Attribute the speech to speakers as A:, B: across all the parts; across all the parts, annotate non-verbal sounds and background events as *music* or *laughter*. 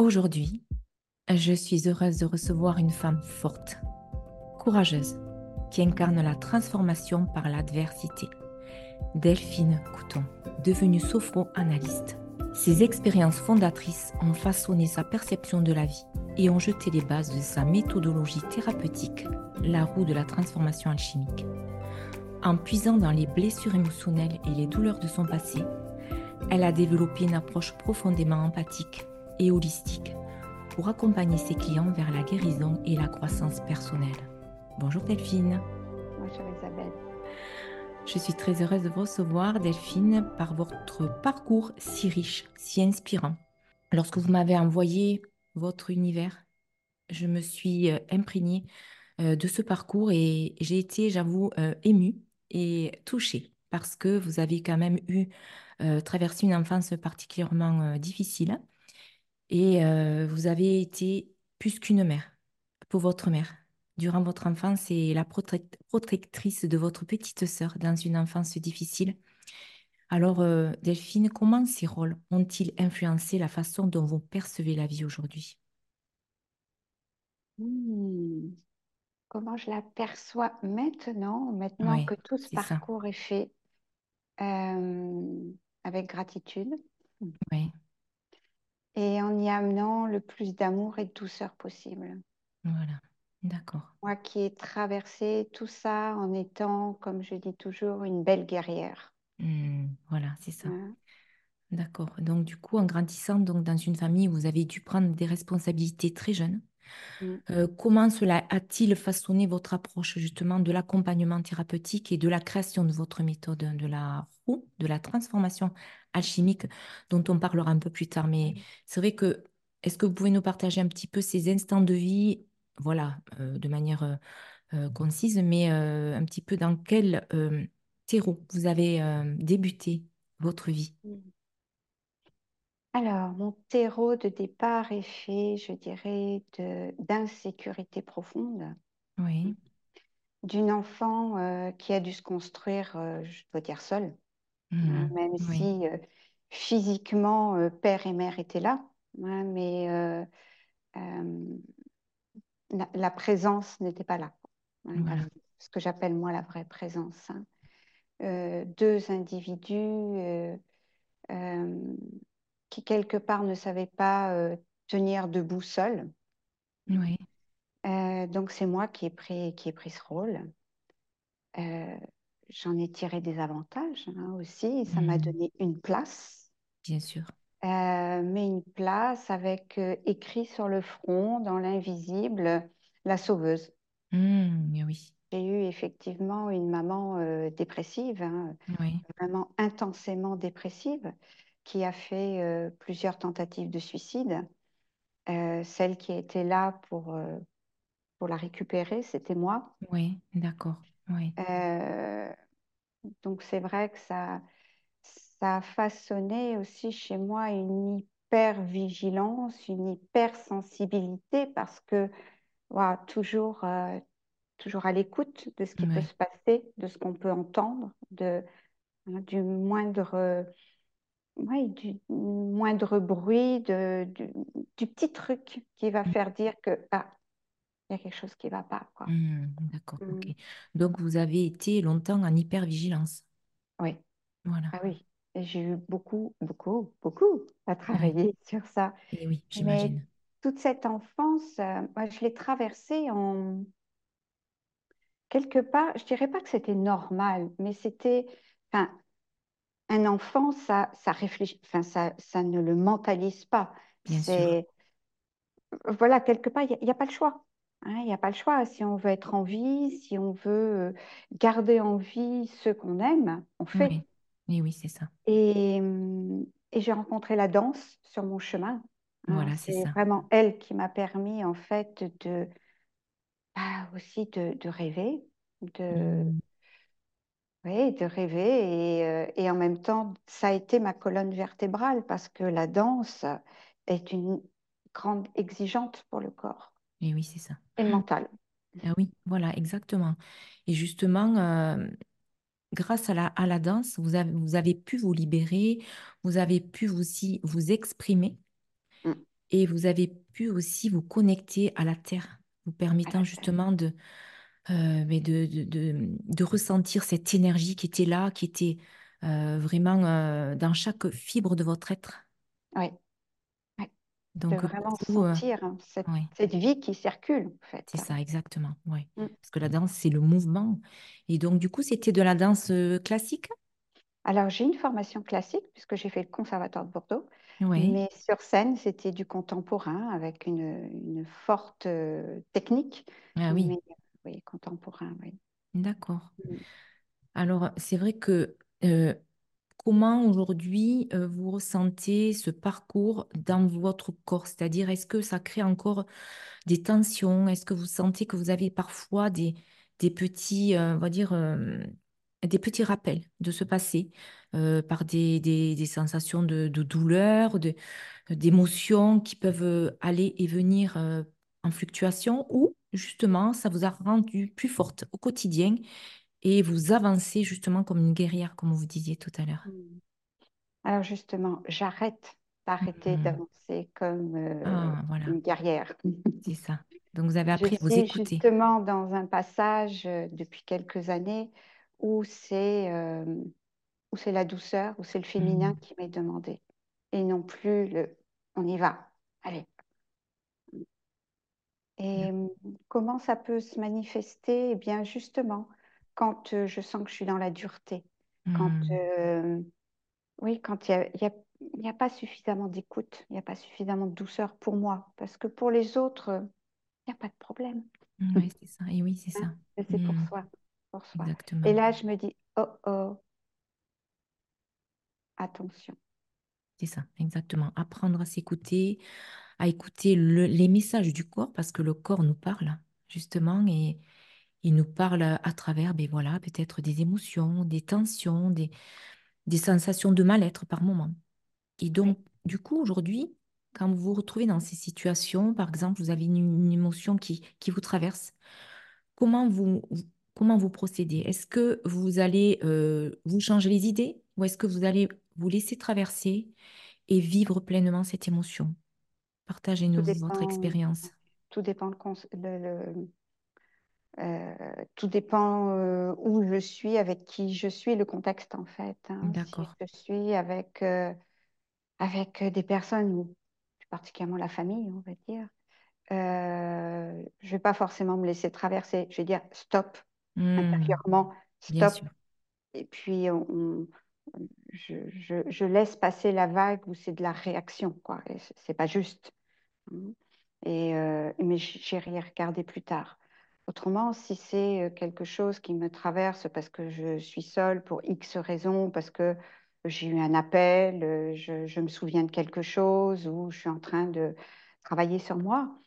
A: Aujourd'hui, je suis heureuse de recevoir une femme forte, courageuse, qui incarne la transformation par l'adversité. Delphine Couton, devenue sophro-analyste. Ses expériences fondatrices ont façonné sa perception de la vie et ont jeté les bases de sa méthodologie thérapeutique, la roue de la transformation alchimique. En puisant dans les blessures émotionnelles et les douleurs de son passé, elle a développé une approche profondément empathique et holistique pour accompagner ses clients vers la guérison et la croissance personnelle. Bonjour Delphine.
B: Bonjour Isabelle.
A: Je suis très heureuse de vous recevoir Delphine par votre parcours si riche, si inspirant. Lorsque vous m'avez envoyé votre univers, je me suis euh, imprégnée euh, de ce parcours et j'ai été, j'avoue, euh, émue et touchée parce que vous avez quand même eu traversé une enfance particulièrement difficile et euh, vous avez été plus qu'une mère pour votre mère. Durant votre enfance et la protectrice de votre petite sœur dans une enfance difficile. Alors, euh, Delphine, comment ces rôles ont-ils influencé la façon dont vous percevez la vie aujourd'hui?
B: Hmm. Comment je la perçois maintenant, maintenant que tout ce parcours est fait euh, avec gratitude
A: Oui
B: et en y amenant le plus d'amour et de douceur possible.
A: Voilà, d'accord.
B: Moi qui ai traversé tout ça en étant, comme je dis toujours, une belle guerrière.
A: Mmh, voilà, c'est ça. D'accord. Donc du coup, en grandissant donc, dans une famille, vous avez dû prendre des responsabilités très jeunes. Mm. Euh, comment cela a-t-il façonné votre approche justement de l'accompagnement thérapeutique et de la création de votre méthode de la roue, de la transformation alchimique dont on parlera un peu plus tard? Mais c'est vrai que, est-ce que vous pouvez nous partager un petit peu ces instants de vie, voilà, euh, de manière euh, concise, mais un petit peu dans quel terreau vous avez débuté votre vie? Mm.
B: Alors, mon terreau de départ est fait, je dirais, d'insécurité profonde.
A: Oui.
B: D'une enfant euh, qui a dû se construire, euh, je dois dire, seule. Mmh. Hein, même si euh, physiquement, père et mère étaient là. Hein, mais la, présence n'était pas là. Hein, ce que j'appelle moi la vraie présence. deux individus qui quelque part ne savait pas euh, tenir debout seul.
A: Oui.
B: Euh, donc c'est moi qui ai pris, qui ai pris ce rôle. Euh, j'en ai tiré des avantages hein, aussi. Ça m'a mmh. donné une place.
A: Bien sûr.
B: mais une place avec écrit sur le front, dans l'invisible, la sauveuse.
A: Mmh, oui.
B: J'ai eu effectivement une maman dépressive, hein, vraiment intensément dépressive qui a fait euh, plusieurs tentatives de suicide. Euh, celle qui était là pour, euh, pour la récupérer, c'était moi.
A: Oui, d'accord. Oui.
B: donc c'est vrai que ça, ça a façonné aussi chez moi une hyper-vigilance, une hyper-sensibilité parce que voilà, toujours, toujours à l'écoute de ce qui peut se passer, de ce qu'on peut entendre, de, hein, du moindre oui, du moindre bruit, de, du, petit truc qui va mmh. faire dire que ah, il y a quelque chose qui ne va pas. Quoi.
A: Mmh, d'accord. Mmh. Donc, vous avez été longtemps en hypervigilance.
B: Oui.
A: Voilà.
B: Ah oui. J'ai eu beaucoup, beaucoup, beaucoup à travailler *laughs* sur ça.
A: Et oui, j'imagine.
B: Toute cette enfance, euh, moi, je l'ai traversée en quelque part, je dirais pas que c'était normal, mais c'était, enfin, un enfant, ça, ça réfléchit, enfin, ça, ça ne le mentalise pas.
A: C'est
B: voilà, quelque part, il n'y a, pas le choix. Hein, il n'y a pas le choix. Si on veut être en vie, si on veut euh, garder en vie ceux qu'on aime, on fait.
A: Oui, oui, c'est ça.
B: Et, et j'ai rencontré la danse sur mon chemin.
A: Hein. Voilà, c'est ça.
B: vraiment elle qui m'a permis, en fait, de bah, aussi de, de rêver, de, mmh. Oui, de rêver et, euh, et, en même temps, ça a été ma colonne vertébrale parce que la danse est une grande exigeante pour le corps.
A: Et oui, c'est ça.
B: Et le mental.
A: Ah oui, voilà, exactement. Et justement, euh, grâce à la, à la danse, vous avez, vous avez pu vous libérer, vous avez pu aussi vous exprimer. Mm. et vous avez pu aussi vous connecter à la terre, vous permettant
B: terre.
A: justement de, euh, mais de, de, de- de ressentir cette énergie qui était là, qui était euh, vraiment euh, dans chaque fibre de votre être.
B: Oui,
A: Donc
B: vraiment
A: vous,
B: sentir hein, cette, cette vie qui circule, en fait.
A: c'est ça, exactement. Ouais.
B: Mm.
A: Parce que la danse, c'est le mouvement. Et donc du coup, c'était de la danse classique?
B: Alors, j'ai une formation classique, puisque j'ai fait le Conservatoire de Bordeaux,
A: Oui.
B: mais sur scène, c'était du contemporain avec une, une forte technique,
A: Ah oui,
B: mais oui, contemporain, oui.
A: d'accord.
B: Mm.
A: Alors, c'est vrai que euh, comment aujourd'hui euh, vous ressentez ce parcours dans votre corps? C'est-à-dire, est-ce que ça crée encore des tensions? Est-ce que vous sentez que vous avez parfois des, des petits, euh, on va dire, des petits rappels de ce passé par des, des- des sensations de, de douleur, de, d'émotions qui peuvent aller et venir en fluctuation ou justement ça vous a rendu plus forte au quotidien et vous avancez justement comme une guerrière, comme vous disiez tout à l'heure.
B: Mm. Alors, justement, j'arrête d'arrêter
A: Mhm.
B: d'avancer comme euh,
A: Ah, voilà,
B: une guerrière. *laughs*
A: c'est ça. Donc vous avez
B: Je
A: appris à vous
B: suis
A: écouter.
B: justement dans un passage euh, depuis quelques années où c'est euh, où c'est la douceur, où c'est le féminin
A: Mhm.
B: qui m'est demandé et non plus le on y va. Allez. Et comment ça peut se manifester? Eh bien, justement, quand euh, je sens que je suis dans la dureté, quand
A: Mhm.
B: euh, oui, quand il y a, y a, il y a pas suffisamment d'écoute, il n'y a pas suffisamment de douceur pour moi, parce que pour les autres, euh, il n'y a pas de problème.
A: Oui, c'est ça. Et oui, c'est
B: Hein,
A: ça.
B: c'est pour
A: Mhm.
B: soi, pour soi. Et
A: Exactement.
B: là, je me dis, oh oh, attention.
A: C'est ça, exactement. Apprendre à s'écouter, à écouter le- les messages du corps, parce que le corps nous parle, justement, et il nous parle à travers, ben voilà, peut-être des émotions, des tensions, des, des sensations de mal-être par moment. Et donc, du coup, aujourd'hui, quand vous vous retrouvez dans ces situations, par exemple, vous avez une, une émotion qui, qui vous traverse, comment vous, vous- comment vous procédez? Est-ce que vous allez euh, vous changer les idées ou est-ce que vous allez vous laisser traverser et vivre pleinement cette émotion? Partagez-nous votre expérience.
B: tout dépend le, cons- le- le- euh, tout dépend euh, où je suis, avec qui je suis, le contexte en fait. hein. Si
A: D'accord.
B: je suis avec, euh, avec des personnes, ou plus particulièrement la famille, on va dire, je vais pas forcément me laisser traverser. Je vais dire stop,
A: Hmm,
B: intérieurement, stop. Et puis, on, on- je, je- je laisse passer la vague où c'est de la réaction, quoi. C'est pas juste. Hein. Et, euh, mais j'irai regarder plus tard. Autrement, si c'est euh, quelque chose qui me traverse parce que je suis seule pour X raisons, parce que j'ai eu un appel, euh, je, je me souviens de quelque chose ou je suis en train de travailler sur moi,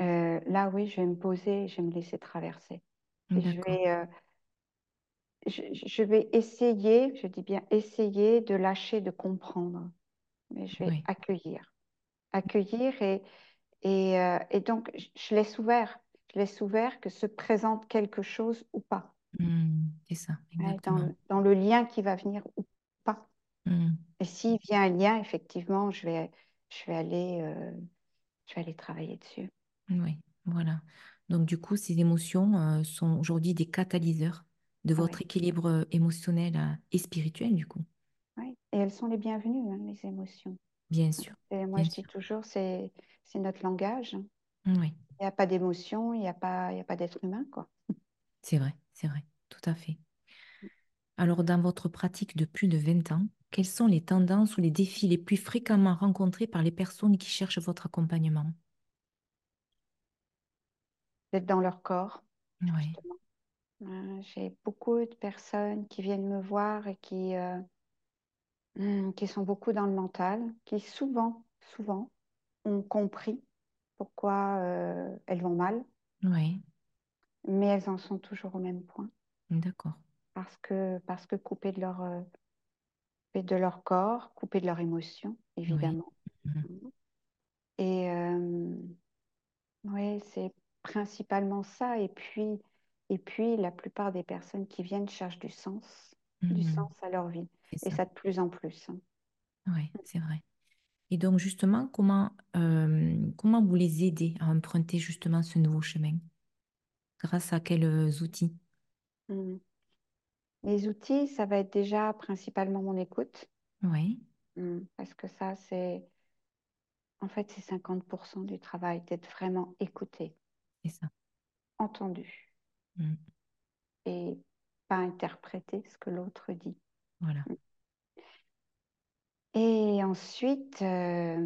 B: euh, là, oui, je vais me poser, je vais me laisser traverser. Et je vais, euh, je, je vais essayer, je dis bien essayer de lâcher, de comprendre, mais je vais
A: Oui.
B: accueillir. Accueillir et, et, euh, et donc je laisse ouvert. Je laisse ouvert que se présente quelque chose ou pas,
A: Hmm, c'est ça,
B: dans, dans le lien qui va venir ou pas.
A: Hmm,
B: Et s'il vient un lien, effectivement, je vais, je vais aller, euh, je vais aller travailler dessus.
A: oui, voilà. Donc, du coup, ces émotions euh, sont aujourd'hui des catalyseurs de votre équilibre émotionnel et spirituel, du coup.
B: oui. Et elles sont les bienvenues, hein, les émotions.
A: Bien sûr,
B: Et moi, je dis toujours, c'est, notre langage.
A: Oui,
B: Il n'y a pas d'émotion, il n'y a pas, il y a pas d'être humain, quoi.
A: c'est vrai, c'est vrai, tout à fait. Alors, dans votre pratique de plus de 20 ans, quelles sont les tendances ou les défis les plus fréquemment rencontrés par les personnes qui cherchent votre accompagnement?
B: D'être dans leur corps,
A: Oui.
B: Euh, j'ai beaucoup de personnes qui viennent me voir et qui, euh, qui sont beaucoup dans le mental, qui souvent, souvent ont compris pourquoi euh, elles vont mal,
A: oui,
B: mais elles en sont toujours au même point
A: d'accord.
B: parce que, parce que coupées de leur, euh, de leur corps, coupées de leur émotion,
A: Oui.
B: évidemment.
A: Mhm.
B: Et euh, oui, c'est principalement ça. Et puis, et puis, la plupart des personnes qui viennent cherchent du sens, du
A: Mhm.
B: sens à leur vie. Et
A: ça.
B: ça de plus en plus.
A: Oui, c'est vrai. Et donc, justement, comment, euh, comment vous les aidez à emprunter justement ce nouveau chemin? Grâce à quels euh, outils?
B: Mm. Les outils, ça va être déjà principalement mon écoute,
A: Oui,
B: Mm. parce que ça, c'est en fait, c'est 50% du travail, d'être vraiment écouté,
A: c'est ça.
B: entendu
A: Mm.
B: et pas interpréter ce que l'autre dit.
A: Voilà.
B: Et ensuite, euh,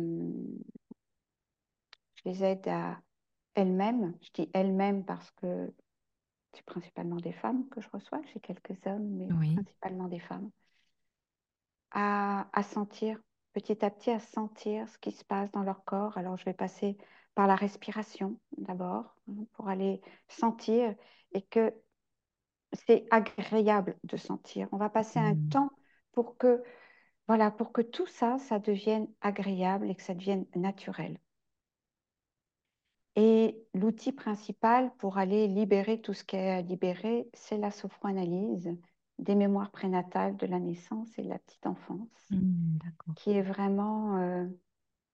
B: je les aide à elles-mêmes. Je dis elles-mêmes parce que c'est principalement des femmes que je reçois. J'ai quelques hommes, mais
A: Oui,
B: principalement des femmes. À, à sentir, petit à petit, à sentir ce qui se passe dans leur corps. Alors, je vais passer par la respiration d'abord, hein, pour aller sentir et que c'est agréable de sentir. On va passer un
A: Mm.
B: temps pour que, voilà, pour que tout ça, ça devienne agréable et que ça devienne naturel. Et l'outil principal pour aller libérer tout ce qui est à libérer, c'est la sophroanalyse des mémoires prénatales de la naissance et de la petite enfance,
A: Mm, d'accord,
B: qui est vraiment, euh,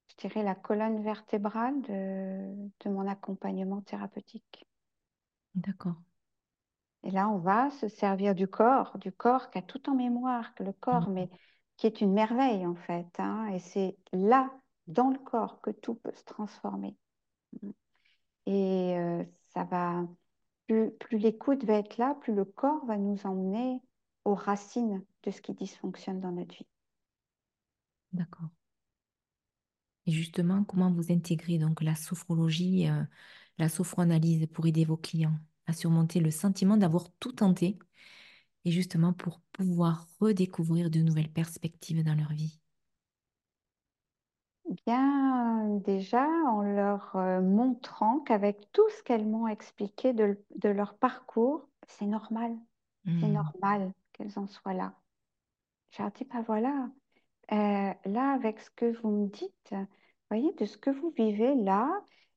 B: je dirais, la colonne vertébrale de, de mon accompagnement thérapeutique.
A: d'accord.
B: Et là, on va se servir du corps, du corps qui a tout en mémoire, que le corps,
A: Mm,
B: mais qui est une merveille en fait. hein. et c'est là, dans le corps, que tout peut se transformer. Et euh, ça va, plus, plus l'écoute va être là, plus le corps va nous emmener aux racines de ce qui dysfonctionne dans notre vie.
A: D'accord. Et justement, comment vous intégrez donc la sophrologie, euh, la sophroanalyse pour aider vos clients? À surmonter le sentiment d'avoir tout tenté et justement pour pouvoir redécouvrir de nouvelles perspectives dans leur vie?
B: Bien, déjà, en leur euh, montrant qu'avec tout ce qu'elles m'ont expliqué de, de leur parcours, c'est normal. C'est
A: Hmm,
B: normal qu'elles en soient là. Je leur dis, bah voilà, euh, là, avec ce que vous me dites, voyez, de ce que vous vivez là,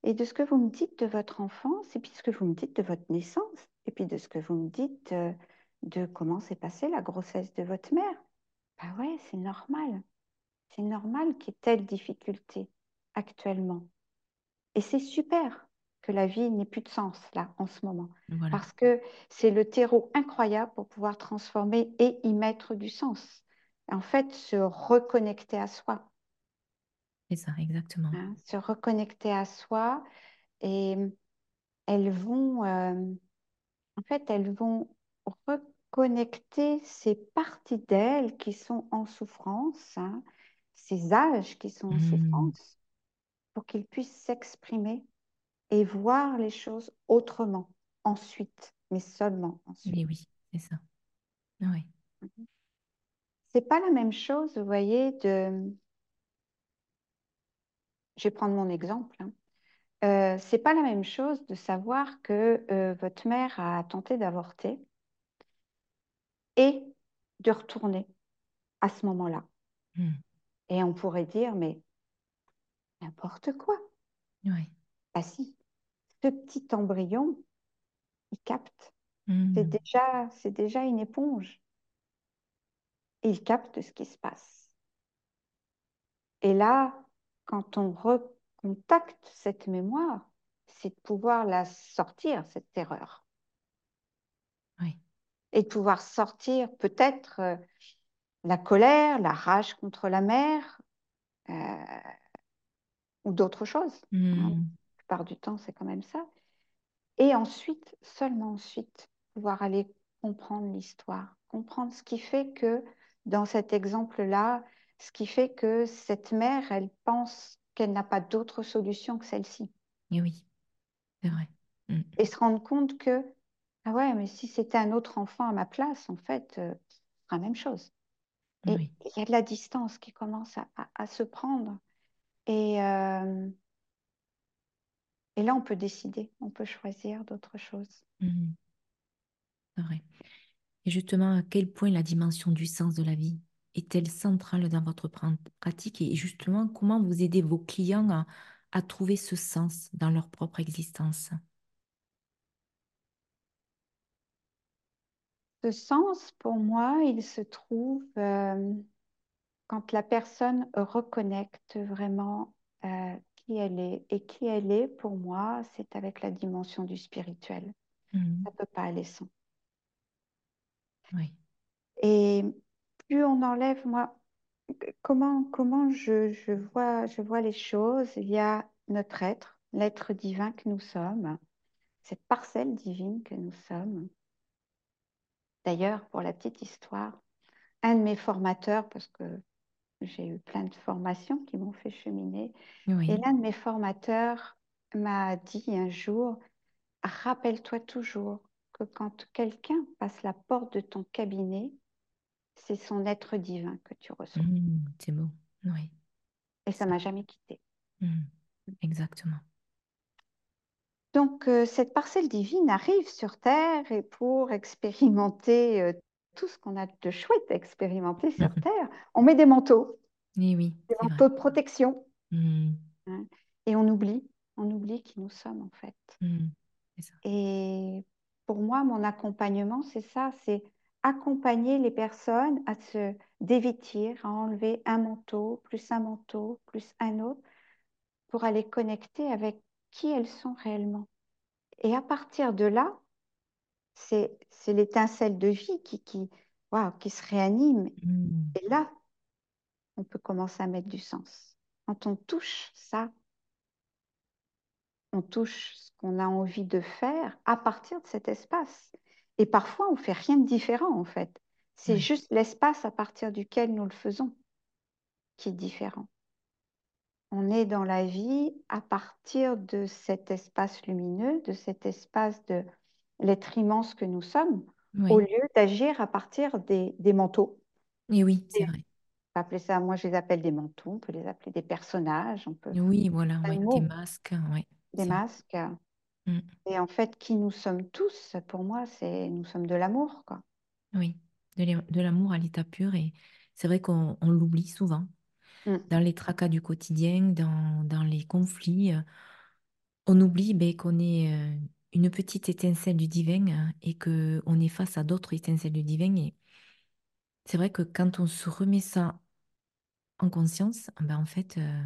B: et de ce que vous me dites de votre enfance, et puis ce que vous me dites de votre naissance, et puis de ce que vous me dites euh, de comment s'est passée la grossesse de votre mère. Bah ouais, c'est normal. C'est normal qu'il y ait telle difficulté actuellement. Et c'est super que la vie n'ait plus de sens là, en ce moment,
A: voilà,
B: parce que c'est le terreau incroyable pour pouvoir transformer et y mettre du sens. En fait, se reconnecter à soi,
A: c'est ça, exactement.
B: hein, se reconnecter à soi, et elles vont, euh, en fait, elles vont reconnecter ces parties d'elles qui sont en souffrance, hein, ces âges qui sont en
A: Hmm,
B: souffrance, pour qu'ils puissent s'exprimer et voir les choses autrement, ensuite, mais seulement ensuite.
A: mais oui, c'est ça. Oui,
B: C'est pas la même chose, vous voyez, de... Je vais prendre mon exemple. Hein. Euh, c'est pas la même chose de savoir que euh, votre mère a tenté d'avorter et de retourner à ce moment-là.
A: Hmm,
B: Et on pourrait dire, mais n'importe quoi.
A: oui.
B: Ah si, ce petit embryon, il capte. C'est
A: Hmm,
B: déjà, c'est déjà une éponge. Il capte ce qui se passe. Et là, quand on recontacte cette mémoire, c'est de pouvoir la sortir, cette terreur.
A: oui.
B: Et de pouvoir sortir peut-être euh, la colère, la rage contre la mère euh, ou d'autres choses. hein.
A: Hmm,
B: La plupart du temps, c'est quand même ça. Et ensuite, seulement ensuite, pouvoir aller comprendre l'histoire, comprendre ce qui fait que, dans cet exemple-là, ce qui fait que cette mère, elle pense qu'elle n'a pas d'autre solution que celle-ci.
A: et oui, c'est vrai. Hmm,
B: Et se rendre compte que, ah ouais, mais si c'était un autre enfant à ma place, en fait, euh, la même chose. Et
A: oui.
B: il y a de la distance qui commence à, à- à se prendre. Et, euh, et là, on peut décider, on peut choisir d'autres choses.
A: Hmm, c'est vrai. Et justement, à quel point la dimension du sens de la vie est-elle centrale dans votre pratique et justement, comment vous aidez vos clients à, à trouver ce sens dans leur propre existence?
B: Ce sens, pour moi, il se trouve euh, quand la personne reconnecte vraiment euh, qui elle est. Et qui elle est, pour moi, c'est avec la dimension du spirituel.
A: Mhm.
B: Ça ne peut pas aller sans.
A: Oui.
B: Et plus on enlève, moi, comment, comment je, je vois, je vois les choses, il y a notre être, l'être divin que nous sommes, cette parcelle divine que nous sommes. D'ailleurs, pour la petite histoire, un de mes formateurs, parce que j'ai eu plein de formations qui m'ont fait cheminer, et l'un de mes formateurs m'a dit un jour, rappelle-toi toujours que quand quelqu'un passe la porte de ton cabinet, c'est son être divin que tu reçois.
A: Mhm. C'est beau. Oui.
B: Et ça m'a jamais quitté.
A: Mhm. Exactement.
B: Donc, euh, cette parcelle divine arrive sur Terre et pour expérimenter euh, tout ce qu'on a de chouette à expérimenter sur. *laughs* Terre, on met des manteaux,
A: Et oui,
B: des
A: vrai.
B: manteaux de protection.
A: Mhm.
B: hein, et on oublie, on oublie qui nous sommes en fait.
A: Ça.
B: Et pour moi, mon accompagnement, c'est ça, c'est accompagner les personnes à se dévêtir, à enlever un manteau, plus un manteau, plus un autre, pour aller connecter avec qui elles sont réellement. Et à partir de là, c'est l'étincelle de vie qui, qui, qui se réanime.
A: Mhm.
B: Et là, on peut commencer à mettre du sens. Quand on touche ça, on touche ce qu'on a envie de faire à partir de cet espace. Et parfois, on fait rien de différent, en fait. C'est
A: Oui.
B: juste l'espace à partir duquel nous le faisons qui est différent. On est dans la vie à partir de cet espace lumineux, de cet espace de l'être immense que nous sommes, au lieu d'agir à partir des, des manteaux.
A: Et oui, c'est vrai.
B: on peut appeler ça, moi je les appelle des manteaux, on peut les appeler des personnages, on peut
A: Oui, voilà, Des masques,
B: des
A: vrai. Mhm.
B: Et en fait, qui nous sommes tous, pour moi, c'est nous sommes de l'amour, quoi.
A: Oui. De l'am- de l'amour à l'état pur. Et c'est vrai qu'on on l'oublie souvent.
B: Mm.
A: Dans les tracas du quotidien, dans, dans les conflits, euh, on oublie ben, qu'on est euh, une petite étincelle du divin hein, et qu'on est face à d'autres étincelles du divin. Et c'est vrai que quand on se remet ça en conscience, ben, en fait, euh,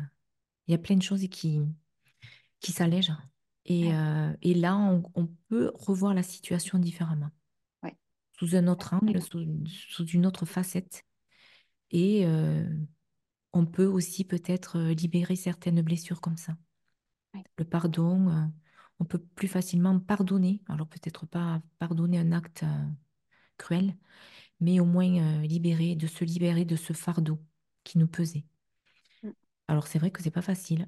A: il y a plein de choses qui, qui s'allègent. Et,
B: Ouais,
A: euh, et là, on, on peut revoir la situation différemment,
B: ouais,
A: sous un autre angle, sous, sous une autre facette. Et euh, on peut aussi peut-être euh, libérer certaines blessures comme ça.
B: Ouais,
A: Le pardon, euh, on peut plus facilement pardonner. Alors peut-être pas pardonner un acte cruel, mais au moins libérer, de se libérer de ce fardeau qui nous pesait.
B: Mm.
A: Alors c'est vrai que c'est pas facile.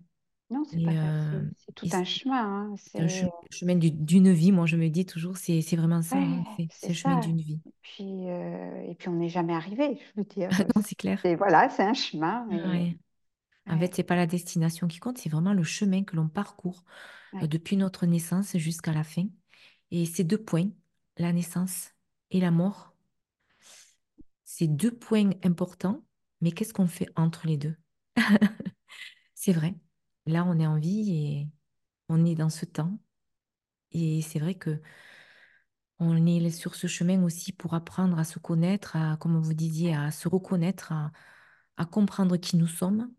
B: Non, c'est pas facile. C'est tout un chemin. hein.
A: c'est un chemin du- d'une vie. Moi, je me dis toujours, c'est vraiment ça. hein,
B: ouais,
A: c'est le chemin d'une vie.
B: Et puis, euh, et puis on n'est jamais arrivé, je veux dire.
A: Ah non, c'est clair.
B: Et voilà, c'est un chemin.
A: Ouais. En
B: ouais,
A: fait, c'est pas la destination qui compte, c'est vraiment le chemin que l'on parcourt euh, depuis notre naissance jusqu'à la fin. Et ces deux points, la naissance et la mort, c'est deux points importants, mais qu'est-ce qu'on fait entre les deux? *laughs* C'est vrai. Là, on est en vie et on est dans ce temps. Et c'est vrai que on est sur ce chemin aussi pour apprendre à se connaître, à, comme vous disiez, à se reconnaître, à, comprendre qui nous sommes,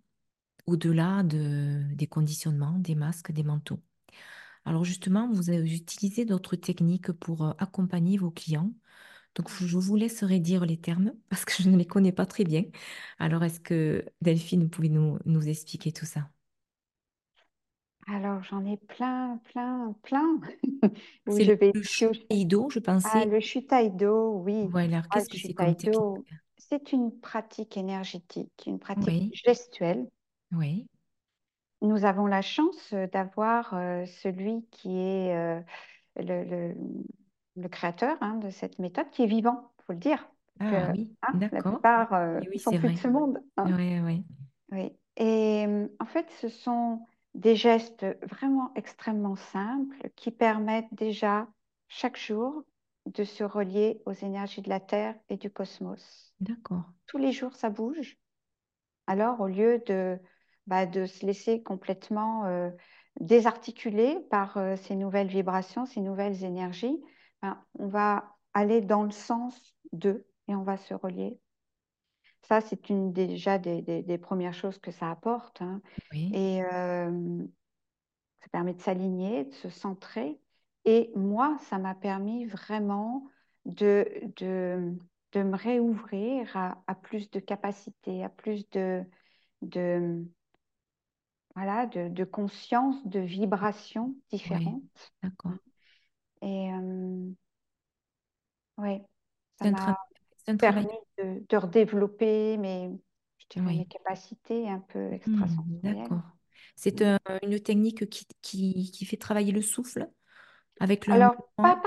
A: au-delà de, des conditionnements, des masques, des manteaux. Alors justement, vous utilisé d'autres techniques pour euh, accompagner vos clients. Donc je vous laisserai dire les termes parce que je ne les connais pas très bien. Alors est-ce que Delphine, vous pouvez nous, nous expliquer tout ça?
B: Alors, j'en ai plein, plein, plein *laughs* où
A: C'est
B: je
A: le,
B: vais
A: le
B: toucher.
A: Shuido, je
B: Ah,
A: pensais.
B: le Shutaido, oui.
A: Voilà,
B: Ah, le
A: qu'est-ce que c'est comme technique?
B: Shutaido, c'est une pratique énergétique, une pratique
A: Oui,
B: gestuelle.
A: oui.
B: Nous avons la chance euh, d'avoir euh, celui qui est euh, le, le- le créateur hein, de cette méthode, qui est vivant, il faut le dire.
A: Ah
B: Que,
A: oui,
B: hein, la
A: d'accord.
B: plupart euh,
A: oui,
B: sont plus de ce monde. hein.
A: Oui, oui.
B: Oui. Et en fait, ce sont des gestes vraiment extrêmement simples qui permettent déjà chaque jour de se relier aux énergies de la Terre et du cosmos.
A: D'accord.
B: Tous les jours, ça bouge. Alors, au lieu de, bah, de se laisser complètement euh, désarticuler par euh, ces nouvelles vibrations, ces nouvelles énergies, ben, on va aller dans le sens d'eux et on va se relier. Ça, c'est une déjà des, des- des premières choses que ça apporte. hein.
A: Oui,
B: Et euh, ça permet de s'aligner, de se centrer. Et moi, ça m'a permis vraiment de, de, de me réouvrir à, à plus de capacité, à plus de, de, voilà, de, de conscience, de vibrations
A: oui,
B: différentes.
A: d'accord.
B: Et euh, ouais, ça m'a
A: un
B: permis de, de redévelopper mes, je dirais, mes
A: Oui.
B: capacités un peu
A: Hmm,
B: extrasensorielles.
A: d'accord. C'est un- une technique qui, qui, qui fait travailler le souffle avec le
B: Alors, pas
A: mouvement.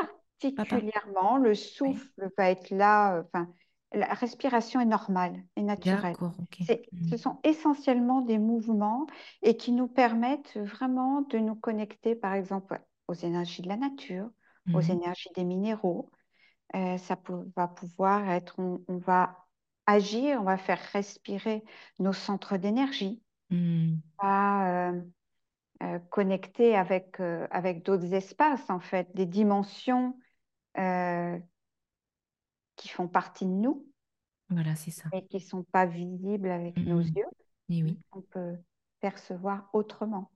B: Particulièrement. Le
A: Oui.
B: souffle va être là. Enfin, la respiration est normale et naturelle.
A: D'accord, ok.
B: C'est,
A: Hmm,
B: ce sont essentiellement des mouvements et qui nous permettent vraiment de nous connecter, par exemple, aux énergies de la nature, aux
A: hmm,
B: énergies des minéraux. Euh, ça va pouvoir être, on, on va agir, on va faire respirer nos centres d'énergie,
A: hmm.
B: on va euh, euh, connecter avec, avec d'autres espaces, en fait, des dimensions qui font partie de nous,
A: Voilà, c'est ça.
B: mais qui ne sont pas visibles avec nos
A: Hmm,
B: yeux,
A: Et
B: hein,
A: oui,
B: qu'on peut percevoir autrement.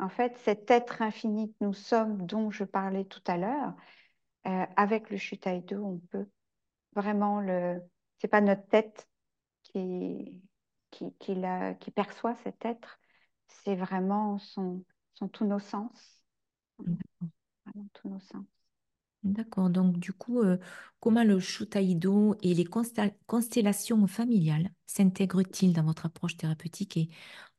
B: En fait, cet être infini que nous sommes, dont je parlais tout à l'heure, euh, avec le Shutaido, on peut vraiment le. C'est pas notre tête qui, qui, qui, la- qui perçoit cet être, c'est vraiment son, son tous nos sens, vraiment tous nos sens.
A: d'accord. Donc, du coup, euh, comment le Shutaido et les constellations familiales s'intègrent-ils dans votre approche thérapeutique et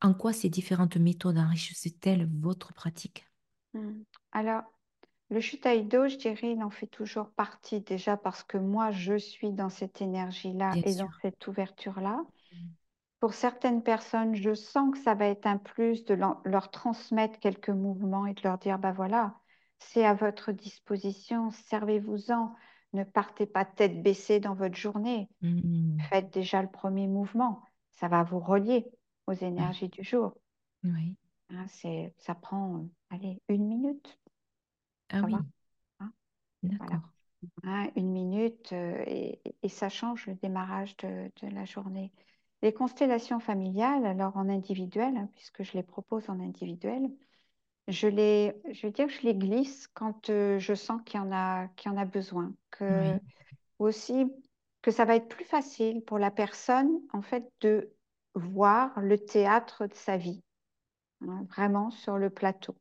A: en quoi ces différentes méthodes enrichissent-elles votre pratique?
B: Hmm. Alors, Le Shutaido, je dirais, il en fait toujours partie déjà parce que moi, je suis dans cette énergie-là
A: Bien
B: et dans cette ouverture-là. Pour certaines personnes, je sens que ça va être un plus de leur, transmettre quelques mouvements et de leur dire, bah voilà, c'est à votre disposition, servez-vous-en. Ne partez pas tête baissée dans votre journée.
A: Hmm,
B: Faites déjà le premier mouvement. Ça va vous relier aux énergies du jour.
A: oui.
B: Hein, c'est, ça prend, euh, allez, une minute,
A: Ah
B: ça va.
A: oui,
B: hein, voilà.
A: d'accord.
B: hein, une minute euh, et, et ça change le démarrage de, de la journée. Les constellations familiales, alors en individuel, hein, puisque je les propose en individuel, je les, je veux dire, je les glisse quand euh, je sens qu'il y en a, qu'il y en a besoin, que
A: Oui,
B: aussi que ça va être plus facile pour la personne en fait de voir le théâtre de sa vie, hein, vraiment sur le plateau.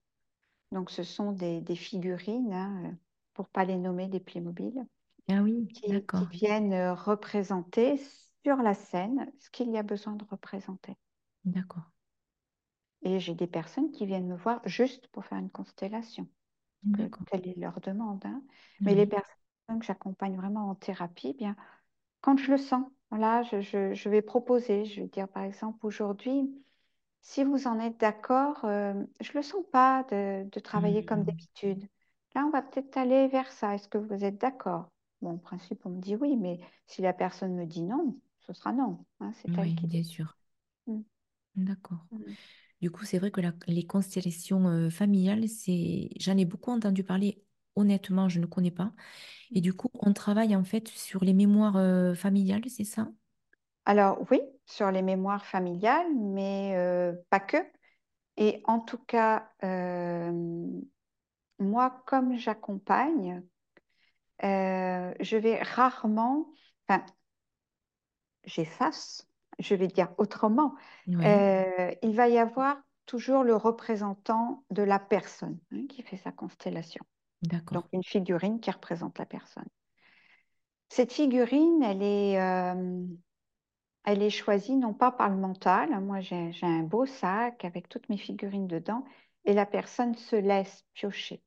B: Donc ce sont des, des figurines, hein, pour pas les nommer des Playmobil
A: ah oui,
B: qui, viennent euh, représenter sur la scène ce qu'il y a besoin de représenter.
A: d'accord,
B: Et j'ai des personnes qui viennent me voir juste pour faire une constellation, que
A: d'accord.
B: telle est leur demande. hein. Mais les personnes que j'accompagne vraiment en thérapie, eh bien, quand je le sens, voilà, je, je- je vais proposer, je vais dire par exemple aujourd'hui, si vous en êtes d'accord, euh, je ne le sens pas de, de travailler comme
A: Hmm,
B: d'habitude. Là, on va peut-être aller vers ça. Est-ce que vous êtes d'accord? Bon, en principe, on me dit oui, mais si la personne me dit non, ce sera non. hein, c'est elle
A: oui, bien sûr,
B: Mm,
A: d'accord.
B: mm,
A: Du coup, c'est vrai que la- les constellations euh, familiales, c'est, j'en ai beaucoup entendu parler. Honnêtement, je ne connais pas. Et du coup, on travaille en fait sur les mémoires euh, familiales, c'est ça?
B: Alors oui, sur les mémoires familiales, mais euh, pas que. Et en tout cas, euh, moi, comme j'accompagne, euh, je vais rarement, enfin, j'efface, je vais dire autrement, il va y avoir toujours le représentant de la personne hein, qui fait sa constellation. Donc une figurine qui représente la personne. Cette figurine, elle est, elle est choisie non pas par le mental. Moi, j'ai, un beau sac avec toutes mes figurines dedans et la personne se laisse piocher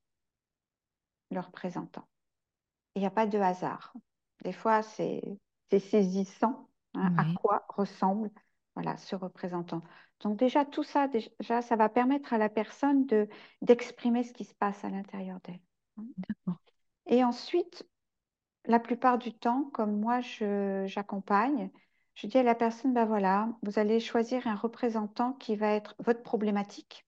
B: le représentant. Il n'y a pas de hasard. Des fois, c'est saisissant hein, à quoi ressemble voilà, ce représentant. Donc déjà, tout ça, déjà, ça va permettre à la personne de d'exprimer ce qui se passe à l'intérieur d'elle. hein. Et ensuite, la plupart du temps, comme moi, je, j'accompagne, je dis à la personne, ben voilà, vous allez choisir un représentant qui va être votre problématique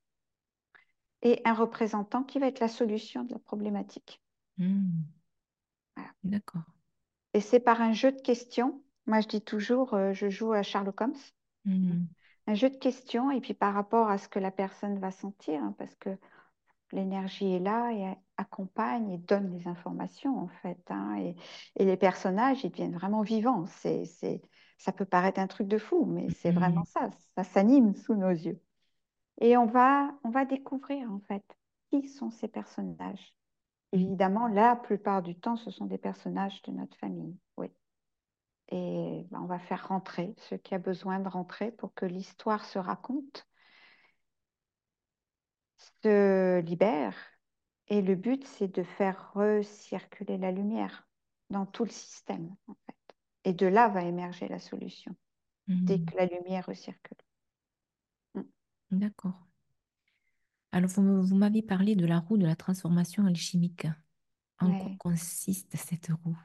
B: et un représentant qui va être la solution de la problématique.
A: Hmm,
B: Voilà.
A: d'accord.
B: Et c'est par un jeu de questions Moi, je dis toujours, euh, je joue à Sherlock Holmes,
A: Hmm.
B: un jeu de questions, et puis par rapport à ce que la personne va sentir, hein, parce que l'énergie est là et accompagne et donne les informations, en fait. hein, et, et les personnages, ils deviennent vraiment vivants. C'est, ça peut paraître un truc de fou, mais c'est
A: Hmm.
B: vraiment ça. Ça s'anime sous nos yeux. Et on va, on va découvrir, en fait, qui sont ces personnages. Évidemment, la plupart du temps, ce sont des personnages de notre famille. Oui. Et ben, on va faire rentrer ce qui a besoin de rentrer pour que l'histoire se raconte, se libère. Et le but, c'est de faire recirculer la lumière dans tout le système. Et de là va émerger la solution, dès
A: Hmm.
B: que la lumière recircule. Mm.
A: D'accord. Alors, vous, vous m'avez parlé de la roue de la transformation alchimique. En quoi consiste cette roue?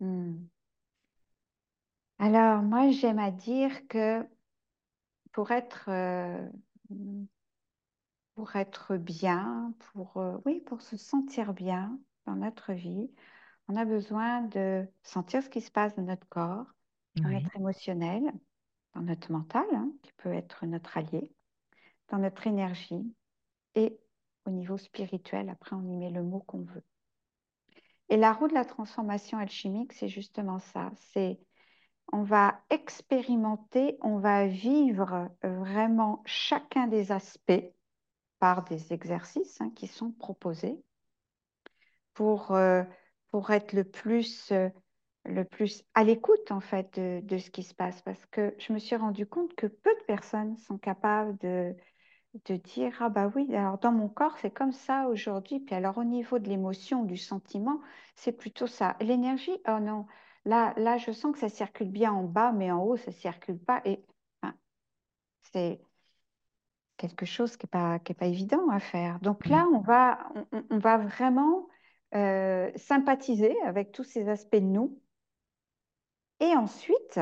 B: Mm. Alors, moi, j'aime à dire que pour être, euh, pour être bien, pour, euh, oui, pour se sentir bien dans notre vie, on a besoin de sentir ce qui se passe dans notre corps, dans
A: Oui,
B: notre émotionnel, dans notre mental, hein, qui peut être notre allié, dans notre énergie et au niveau spirituel. Après, on y met le mot qu'on veut. Et la roue de la transformation alchimique, c'est justement ça. C'est on va expérimenter, on va vivre vraiment chacun des aspects par des exercices hein, qui sont proposés pour, euh, pour être le plus, euh, le plus à l'écoute en fait de, de ce qui se passe. Parce que je me suis rendu compte que peu de personnes sont capables de, de dire, ah bah oui, alors dans mon corps, c'est comme ça aujourd'hui. Puis alors au niveau de l'émotion, du sentiment, c'est plutôt ça. L'énergie, oh non, là, là, je sens que ça circule bien en bas, mais en haut, ça circule pas. Et enfin, c'est quelque chose qui n'est pas, qui est pas évident à faire. Donc là, on va, on, on va vraiment euh, sympathiser avec tous ces aspects de nous. Et ensuite,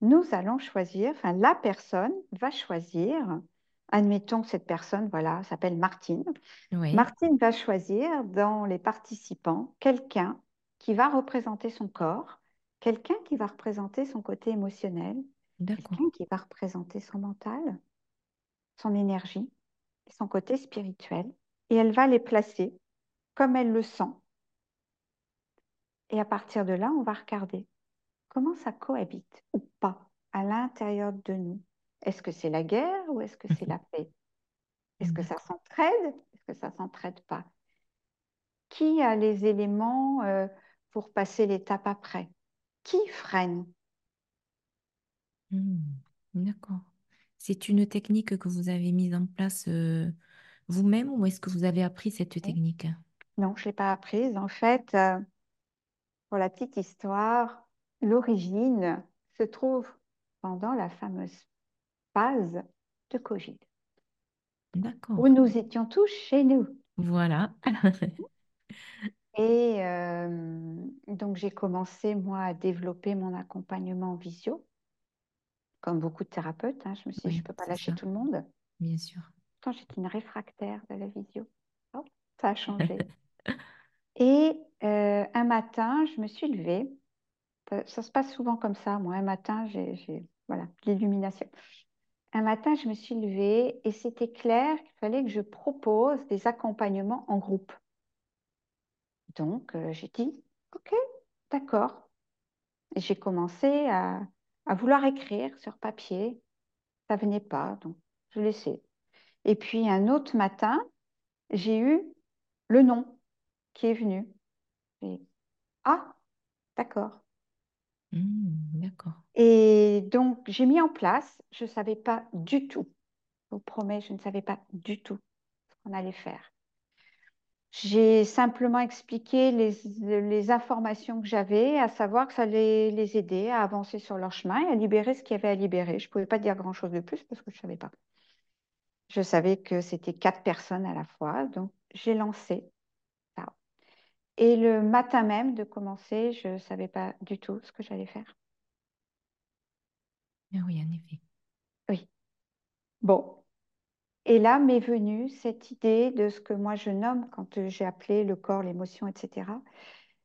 B: nous allons choisir, enfin la personne va choisir, admettons que cette personne, voilà, s'appelle Martine.
A: oui,
B: Martine va choisir dans les participants quelqu'un qui va représenter son corps, quelqu'un qui va représenter son côté émotionnel, quelqu'un qui va représenter son mental, son énergie, son côté spirituel. Et elle va les placer comme elle le sent. Et à partir de là, on va regarder comment ça cohabite ou pas à l'intérieur de nous. Est-ce que c'est la guerre ou est-ce que c'est la paix? Est-ce que ça s'entraide? Est-ce que ça s'entraide pas? Qui a les éléments euh, pour passer l'étape après? Qui freine?
A: Hmm, D'accord. C'est une technique que vous avez mise en place euh, vous-même ou est-ce que vous avez appris cette technique?
B: Non, je ne l'ai pas apprise. En fait, euh, pour la petite histoire, l'origine se trouve pendant la fameuse phase de Covid, où
A: D'accord.
B: nous étions tous chez nous.
A: Voilà.
B: Et euh, donc, j'ai commencé, moi, à développer mon accompagnement en visio, comme beaucoup de thérapeutes. hein. Je me suis dit, je ne peux pas lâcher
A: ça,
B: tout le monde.
A: bien sûr.
B: Quand j'étais une réfractaire de la visio, Hop, ça a changé. *laughs* Et euh, un matin, je me suis levée. Ça, ça se passe souvent comme ça. Moi, un matin, j'ai, j'ai- voilà, l'illumination. Un matin, je me suis levée et c'était clair qu'il fallait que je propose des accompagnements en groupe. Donc, euh, j'ai dit, OK, d'accord. Et j'ai commencé à, à vouloir écrire sur papier. Ça venait pas, donc je laissais. Et puis, un autre matin, j'ai eu le nom qui est venu. Et, ah, d'accord.
A: Hmm, d'accord.
B: Et donc, j'ai mis en place, je ne savais pas du tout, je vous promets, je ne savais pas du tout ce qu'on allait faire. J'ai simplement expliqué les, les informations que j'avais, à savoir que ça allait les aider à avancer sur leur chemin et à libérer ce qu'il y avait à libérer. Je ne pouvais pas dire grand-chose de plus parce que je ne savais pas. Je savais que c'était quatre personnes à la fois, donc j'ai lancé. Et le matin même de commencer, je ne savais pas du tout ce que j'allais faire.
A: Ah oui, en effet.
B: Oui. Bon. Et là m'est venue cette idée de ce que moi je nomme, quand j'ai appelé le corps, l'émotion, etc.,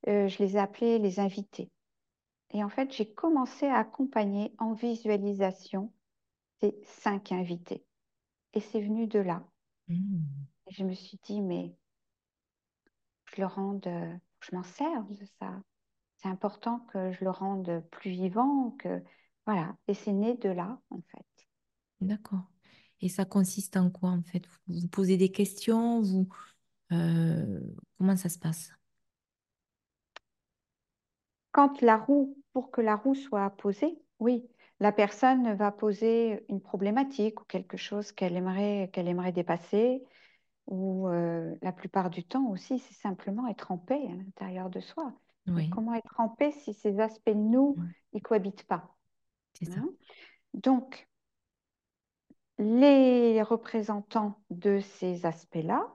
B: euh, je les ai appelés les invités. Et en fait, j'ai commencé à accompagner en visualisation ces cinq invités. Et c'est venu de là. Et je me suis dit, mais je le rende, je m'en serve de ça. C'est important que je le rende plus vivant, que voilà. Et c'est né de là, en fait.
A: D'accord. Et ça consiste en quoi en fait? Vous vous posez des questions, vous euh, comment ça se passe?
B: Quand la roue, pour que la roue soit posée, oui, la personne va poser une problématique ou quelque chose qu'elle aimerait, qu'elle aimerait dépasser, ou euh, la plupart du temps aussi, c'est simplement être en paix à l'intérieur de soi.
A: Oui,
B: comment être en paix si ces aspects de nous,
A: Mm.
B: ils cohabitent pas?
A: c'est ça.
B: hein? Donc, les représentants de ces aspects-là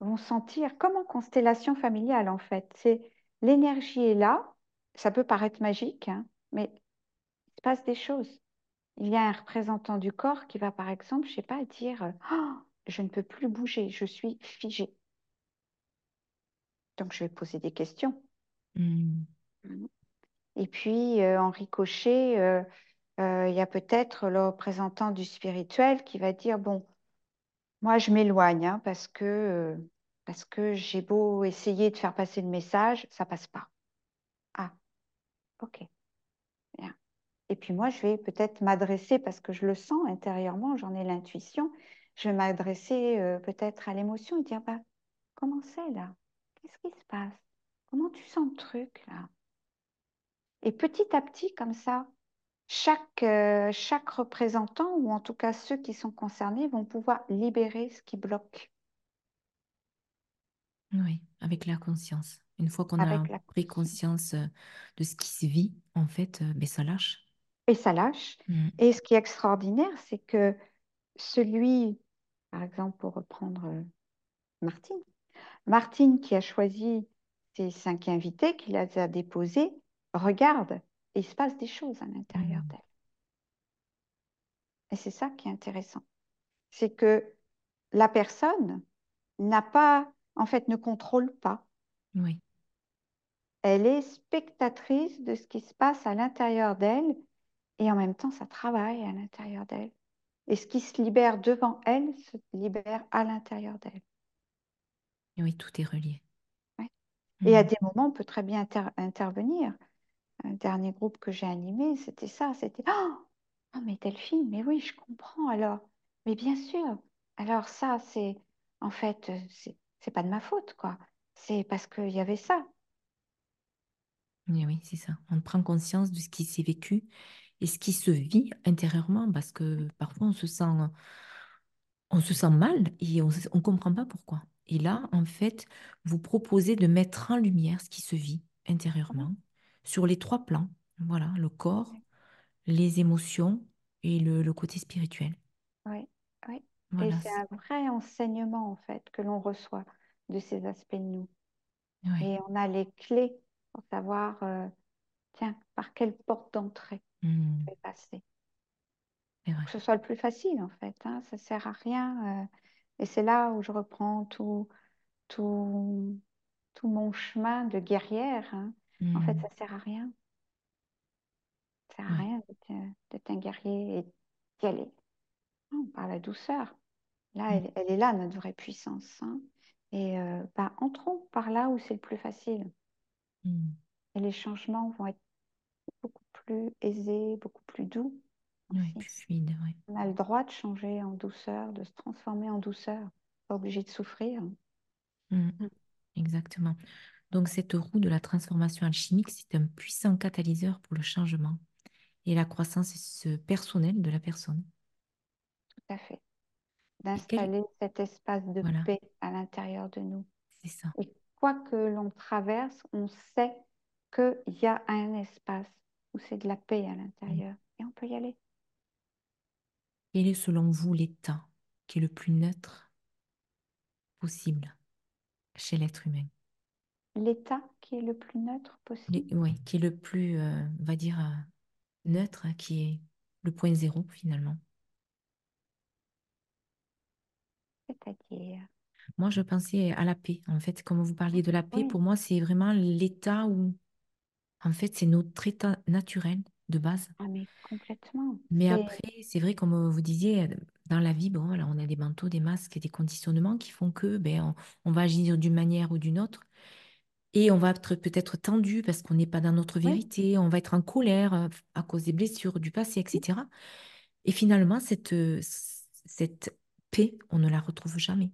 B: vont sentir comme en constellation familiale, en fait. C'est l'énergie est là, ça peut paraître magique, hein, mais il se passe des choses. Il y a un représentant du corps qui va, par exemple, je sais pas, dire Oh, je ne peux plus bouger, je suis figé. Donc, je vais poser des questions.
A: Hmm.
B: Et puis, euh, en ricochet, euh, euh, il y a peut-être le représentant du spirituel qui va dire, bon, moi, je m'éloigne hein, parce que, euh, parce que j'ai beau essayer de faire passer le message, ça passe pas. Ah, ok, bien. Et puis moi, je vais peut-être m'adresser, parce que je le sens intérieurement, j'en ai l'intuition, je vais m'adresser euh, peut-être à l'émotion et dire, bah, comment c'est là? Qu'est-ce qui se passe? Comment tu sens le truc là? Et petit à petit, comme ça, chaque, euh, chaque représentant, ou en tout cas ceux qui sont concernés, vont pouvoir libérer ce qui bloque
A: Oui, avec la conscience. Une fois qu'on a
B: la
A: pris
B: conscience.
A: euh, de ce qui se vit, en fait, euh, ben, ça lâche.
B: Et ça lâche.
A: Hmm.
B: Et ce qui est extraordinaire, c'est que celui, par exemple, pour reprendre euh, Martine, Martine qui a choisi ces cinq invités, qui les a déposés, regarde et il se passe des choses à l'intérieur
A: Hmm.
B: d'elle. Et c'est ça qui est intéressant. C'est que la personne n'a pas, en fait, ne contrôle pas.
A: Oui,
B: Elle est spectatrice de ce qui se passe à l'intérieur d'elle et en même temps, ça travaille à l'intérieur d'elle. Et ce qui se libère devant elle se libère à l'intérieur d'elle.
A: oui, tout est relié.
B: Ouais. Et à
A: Hmm.
B: des moments, on peut très bien inter- intervenir. Un dernier groupe que j'ai animé, c'était ça. C'était Oh, oh, mais Delphine, mais oui, je comprends alors. Mais bien sûr. Alors, ça, c'est en fait, euh, c'est pas de ma faute, quoi. C'est parce qu'il y avait ça.
A: Oui, c'est ça. On prend conscience de ce qui s'est vécu et ce qui se vit intérieurement parce que parfois on se sent, on se sent mal et on ne comprend pas pourquoi. Et là, en fait, vous proposez de mettre en lumière ce qui se vit
B: Oui,
A: intérieurement sur les trois plans. Voilà, le corps, les émotions et le, le côté spirituel.
B: oui, oui. Et
A: Voilà.
B: c'est
A: c'est-
B: un vrai enseignement, en fait, que l'on reçoit de ces aspects de nous. Et on a les clés pour savoir, euh, tiens, par quelle porte d'entrée
A: Hmm,
B: je vais passer?
A: vrai.
B: que ce soit le plus facile, en fait. Hein. Ça sert à rien. euh, et c'est là où je reprends tout, tout, tout mon chemin de guerrière. hein. En fait,
A: Hmm,
B: ça sert à rien. Ça sert à rien d'être d'être un guerrier et d'y aller. Non, par la douceur. Là,
A: Hmm,
B: elle, elle est là, notre vraie puissance. hein. Et euh, bah, entrons par là où c'est le plus facile. Et les changements vont être plus aisés, beaucoup plus doux
A: plus fluide, ouais.
B: On a le droit de changer en douceur, de se transformer en douceur. Pas obligé de souffrir.
A: Hmm,
B: Mm.
A: exactement. Donc, cette roue de la transformation alchimique, c'est un puissant catalyseur pour le changement et la croissance personnelle de la personne.
B: Tout à fait.
A: Quel...
B: D'installer cet espace de
A: Voilà,
B: paix à l'intérieur de nous.
A: c'est ça.
B: Et quoi que l'on traverse, on sait qu'il y a un espace où c'est de la paix à l'intérieur. Et on peut y aller.
A: Quel est selon vous l'état qui est le plus neutre possible chez l'être humain?
B: L'état qui est le plus neutre possible,
A: Oui, qui est le plus, euh, on va dire, euh, neutre, hein, qui est le point zéro finalement.
B: c'est-à-dire?
A: Moi, je pensais à la paix. En fait, comme vous parliez de la paix,
B: Oui,
A: pour moi, c'est vraiment l'état où En fait, c'est notre état naturel de base.
B: Ah, mais complètement.
A: Mais après, c'est vrai, comme vous disiez, dans la vie, bon, voilà, on a des manteaux, des masques et des conditionnements qui font que ben, on, on va agir d'une manière ou d'une autre. Et on va être peut-être tendu parce qu'on n'est pas dans notre vérité, on va être en colère euh, à cause des blessures du passé, etc. Et finalement, cette, euh, cette paix, on ne la retrouve jamais.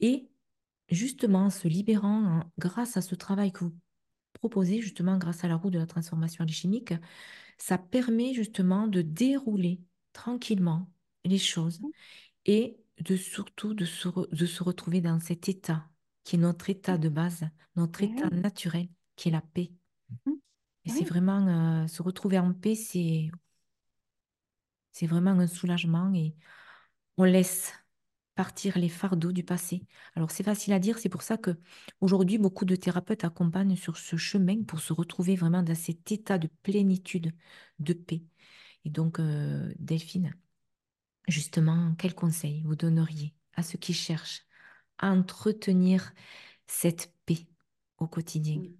A: Et justement, en se libérant, grâce à ce travail que vous proposez, justement, grâce à la roue de la transformation alchimique, ça permet justement de dérouler tranquillement les choses et de surtout de se, re- de se retrouver dans cet état qui est notre état de base, notre
B: mais
A: état naturel, qui est la paix.
B: mm,
A: Et c'est
B: oui,
A: vraiment euh, se retrouver en paix, c'est c'est vraiment un soulagement et on laisse partir les fardeaux du passé. Alors c'est facile à dire, c'est pour ça que aujourd'hui beaucoup de thérapeutes accompagnent sur ce chemin pour se retrouver vraiment dans cet état de plénitude, de paix. Et donc euh, Delphine, justement, quel conseil vous donneriez à ceux qui cherchent à entretenir cette paix au quotidien?
B: mm.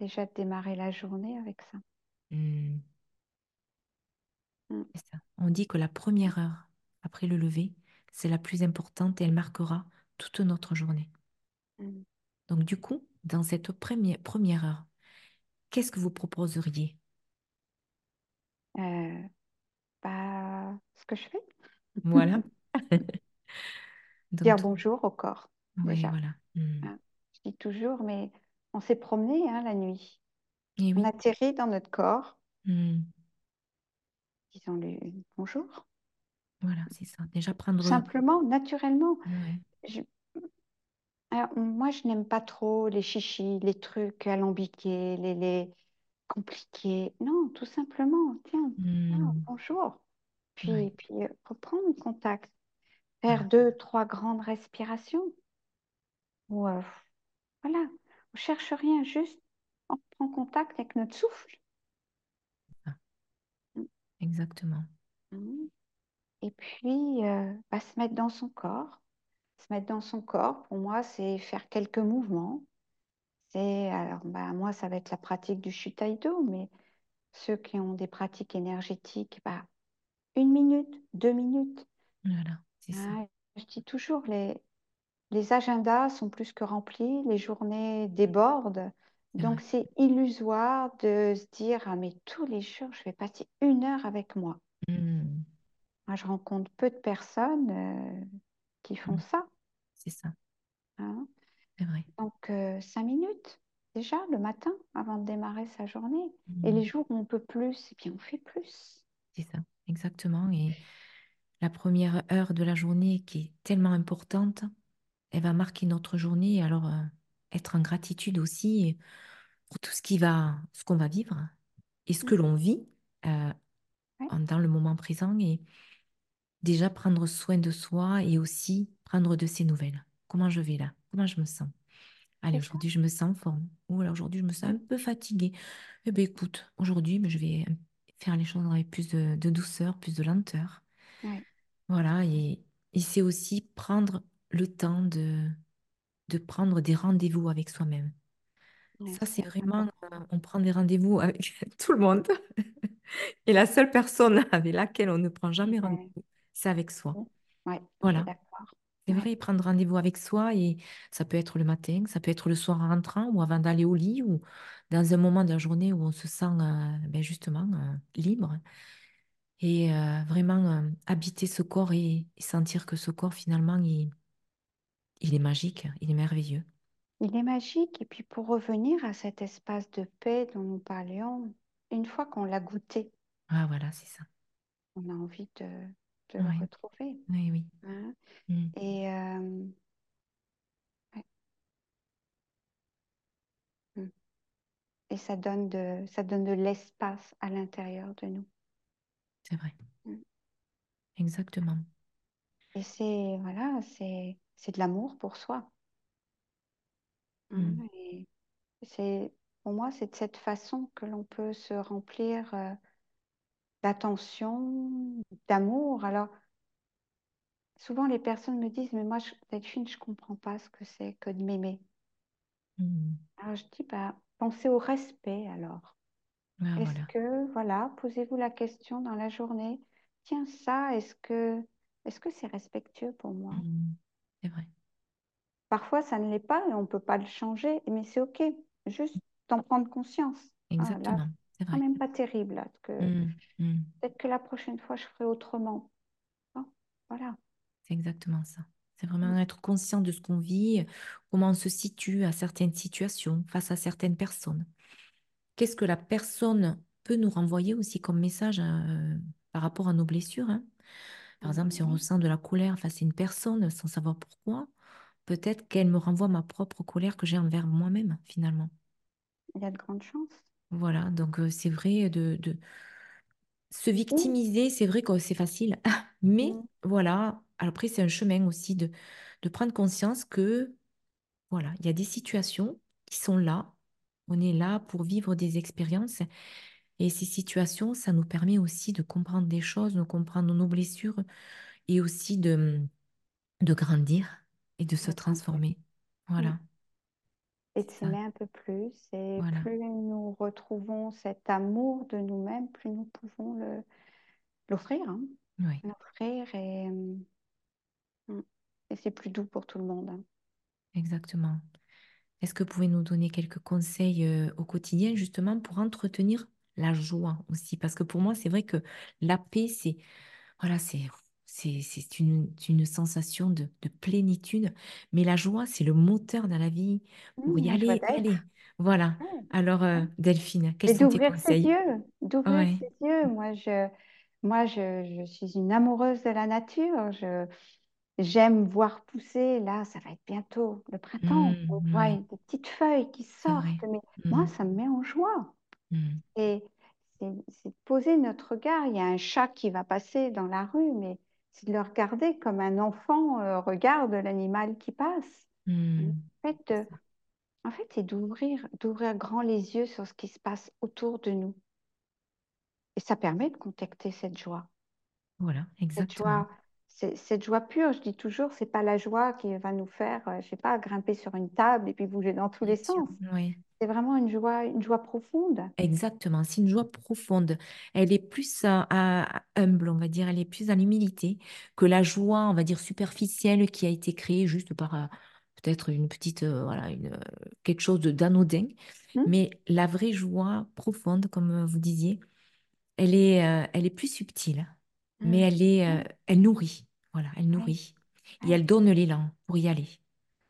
B: Déjà de démarrer la journée avec ça.
A: Hmm,
B: Mm,
A: c'est ça. On dit que la première heure après le lever, c'est la plus importante et elle marquera toute notre journée.
B: mm.
A: Donc du coup, dans cette première, première heure, qu'est-ce que vous proposeriez?
B: Euh, bah, ce que je fais.
A: Voilà. *laughs* Donc,
B: Dire bonjour au corps,
A: oui,
B: déjà.
A: voilà. Hmm.
B: hein. Je dis toujours, mais on s'est promené hein, la nuit.
A: Et
B: On
A: oui,
B: atterrit dans notre corps,
A: Hmm.
B: disons-lui bonjour.
A: Voilà, c'est ça. Déjà prendre...
B: simplement, naturellement.
A: Ouais.
B: Je- alors, moi, je n'aime pas trop les chichis, les trucs alambiqués, les, les compliqués. Non, tout simplement, tiens,
A: Hmm.
B: bonjour.
A: Ouais,
B: Puis, puis euh, reprendre contact. Faire deux, trois grandes respirations. Ou, euh, voilà, on cherche rien, juste on prend contact avec notre souffle.
A: Exactement.
B: Mhm. Et puis, euh, bah, se mettre dans son corps. Se mettre dans son corps, pour moi, c'est faire quelques mouvements. C'est, alors, bah, moi, ça va être la pratique du Shutaido, mais ceux qui ont des pratiques énergétiques, bah, une minute, deux minutes.
A: Voilà, c'est ça.
B: Je dis toujours, les, les agendas sont plus que remplis, les journées débordent. Donc, c'est illusoire de se dire, ah, mais tous les jours, je vais passer une heure avec moi.
A: Hmm.
B: Moi, je rencontre peu de personnes euh, qui font
A: Hmm.
B: ça.
A: C'est ça.
B: hein?
A: C'est vrai.
B: Donc, euh, cinq minutes déjà le matin avant de démarrer sa journée. Et
A: Hmm.
B: les jours où on peut plus, eh bien, on fait plus.
A: C'est ça. Exactement. Et la première heure de la journée qui est tellement importante, elle va marquer notre journée. Alors, euh, être en gratitude aussi pour tout ce qui va, ce qu'on va vivre et ce que l'on vit euh,
B: Ouais,
A: en- dans le moment présent et déjà prendre soin de soi et aussi prendre de ses nouvelles. Comment je vais là? Comment je me sens? Allez, aujourd'hui, je me sens en forme. Ou alors aujourd'hui, je me sens un peu fatiguée. Eh bien, écoute, aujourd'hui, ben, je vais faire les choses avec plus de, de douceur, plus de lenteur.
B: Ouais,
A: Voilà, et, et c'est aussi prendre le temps de, de prendre des rendez-vous avec soi-même.
B: ouais,
A: Ça, c'est vraiment, euh, on prend des rendez-vous avec *laughs* tout le monde. *laughs* Et la seule personne avec laquelle on ne prend jamais
B: Ouais,
A: rendez-vous, c'est avec soi.
B: ouais,
A: Voilà, c'est vrai, prendre rendez-vous avec soi, et ça peut être le matin, ça peut être le soir en rentrant ou avant d'aller au lit ou dans un moment de la journée où on se sent euh, ben justement euh, libre et euh, vraiment habiter ce corps et, et sentir que ce corps finalement, il, il est magique, il est merveilleux.
B: il est magique. Et puis pour revenir à cet espace de paix dont nous parlions, une fois qu'on l'a goûté,
A: Ah voilà, c'est ça.
B: on a envie de, de le
A: Oui,
B: retrouver.
A: oui, oui.
B: hein?
A: Mm,
B: Et, euh, ouais, mm. Et ça donne de, ça donne de l'espace à l'intérieur de nous.
A: c'est vrai,
B: Mm.
A: exactement.
B: Et c'est voilà, c'est c'est de l'amour pour soi. Hein? Et c'est pour moi, c'est de cette façon que l'on peut se remplir euh, d'attention, d'amour. Alors, souvent les personnes me disent, mais moi, je, Delphine, je comprends pas ce que c'est que de m'aimer.
A: mm.
B: Alors je dis, bah, pensez au respect alors.
A: Ah,
B: Est-ce
A: voilà.
B: que, voilà, posez-vous la question dans la journée, tiens, ça, est-ce que, est-ce que c'est respectueux pour moi?
A: Mm. C'est vrai.
B: Parfois, ça ne l'est pas et on ne peut pas le changer, mais c'est OK. Juste d'en prendre conscience. Ah, là,
A: Exactement. C'est
B: quand même pas terrible. Là, que
A: Mm. Mm.
B: peut-être que la prochaine fois, je ferai autrement. Ah, voilà.
A: C'est exactement ça. C'est vraiment être conscient de ce qu'on vit, comment on se situe à certaines situations, face à certaines personnes. Qu'est-ce que la personne peut nous renvoyer aussi comme message euh, par rapport à nos blessures, hein? Par exemple, si on ressent de la colère face à une personne sans savoir pourquoi, peut-être qu'elle me renvoie ma propre colère que j'ai envers moi-même, finalement.
B: Il y a de grandes chances.
A: Voilà, donc euh, c'est vrai de, de se
B: Oui.
A: victimiser, c'est vrai que c'est facile, *laughs* mais
B: Mm.
A: voilà, après c'est un chemin aussi de, de prendre conscience que Voilà, il y a des situations qui sont là. On est là pour vivre des expériences. Et ces situations, ça nous permet aussi de comprendre des choses, de comprendre nos blessures et aussi de, de grandir et de se transformer. Voilà,
B: S'aimer un peu plus. Et
A: Voilà,
B: plus nous retrouvons cet amour de nous-mêmes, plus nous pouvons le, l'offrir. hein.
A: oui,
B: L'offrir et, mm, et c'est plus doux pour tout le monde. hein.
A: exactement. Est-ce que vous pouvez nous donner quelques conseils euh, au quotidien justement pour entretenir la joie aussi? Parce que pour moi, c'est vrai que la paix, c'est Voilà, c'est c'est une, une sensation de, de plénitude. Mais la joie, c'est le moteur dans la vie pour
B: Mm,
A: y aller, aller. Voilà.
B: Ouais,
A: Alors, euh,
B: ouais.
A: Delphine, quels sont tes
B: d'ouvrir ses
A: conseils?
B: yeux, d'ouvrir
A: Ouais.
B: ses yeux. Moi, je, moi je, je suis une amoureuse de la nature. Je, j'aime voir pousser. Là, ça va être bientôt le printemps. On
A: Mm,
B: voit une- des petites feuilles qui sortent. Mais moi, ça me met en joie. Et c'est poser notre regard. Il y a un chat qui va passer dans la rue, mais de le regarder comme un enfant euh, regarde l'animal qui passe. En
A: mm.
B: fait,
A: C'est
B: euh, en fait, c'est d'ouvrir, d'ouvrir grand les yeux sur ce qui se passe autour de nous. Et ça permet de contacter cette joie.
A: Voilà,
B: Cette
A: exactement.
B: joie, c'est- cette joie pure, je dis toujours, c'est pas la joie qui va nous faire, euh, je sais pas, grimper sur une table et puis bouger dans tous
A: Bien
B: les
A: sûr.
B: sens.
A: Oui.
B: C'est vraiment une joie, une joie profonde.
A: Exactement, c'est une joie profonde. Elle est plus euh, à- humble, on va dire, elle est plus dans l'humilité que la joie, on va dire, superficielle qui a été créée juste par euh, peut-être une petite, euh, voilà, une, quelque chose de d'anodin.
B: Hmm
A: Mais la vraie joie profonde, comme vous disiez, elle est, euh, elle est plus subtile, mais
B: Hmm.
A: elle est, euh,
B: Ouais,
A: elle nourrit. Voilà, elle nourrit. Et elle donne l'élan pour y aller.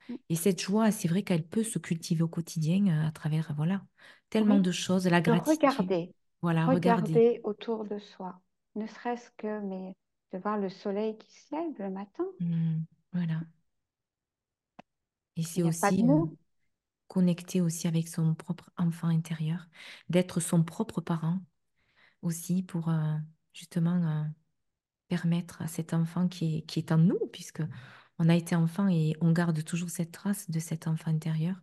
B: Hmm.
A: Et cette joie, c'est vrai qu'elle peut se cultiver au quotidien euh, à travers, voilà, tellement
B: Oui,
A: de choses, la
B: de
A: gratitude.
B: regarder,
A: Voilà,
B: regarder autour de soi, ne serait-ce que mais de voir le soleil qui se lève le matin.
A: Voilà. Et c'est aussi euh, connecter aussi avec son propre enfant intérieur, d'être son propre parent aussi pour euh, justement euh, permettre à cet enfant qui est, qui est en nous, puisque on a été enfant et on garde toujours cette trace de cet enfant intérieur,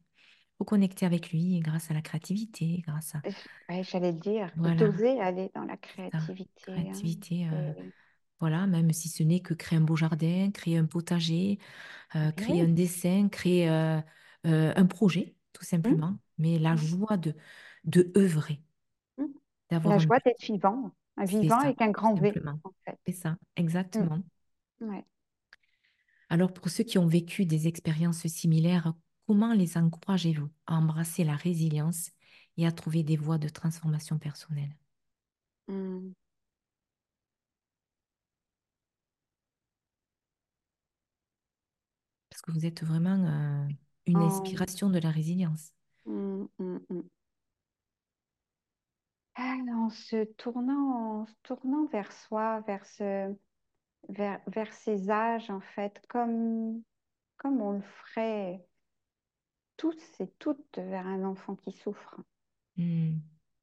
A: faut connecter avec lui grâce à la créativité, grâce à,
B: ouais, j'allais le dire,
A: voilà,
B: d'oser aller dans la créativité. hein.
A: créativité, euh,
B: Et-
A: voilà, même si ce n'est que créer un beau jardin, créer un potager, euh, créer un
B: oui.
A: dessin, créer euh, un projet, tout
B: Hum,
A: simplement. Mais la
B: hum,
A: joie de, de œuvrer, d'avoir
B: La
A: un
B: joie d'être vivant, un vivant
A: ça,
B: avec un grand V,
A: simplement.
B: en fait.
A: C'est ça,
B: Hum,
A: exactement.
B: ouais.
A: Alors, pour ceux qui ont vécu des expériences similaires, comment les encouragez-vous à embrasser la résilience et à trouver des voies de transformation personnelle?
B: Hum,
A: Parce que vous êtes vraiment euh, une
B: en,
A: inspiration de la résilience.
B: hum. Ah, en se tournant, en se tournant vers soi, vers ce, vers, vers ces âges, en fait, comme, comme on le ferait tous et toutes vers un enfant qui souffre.
A: Hmm,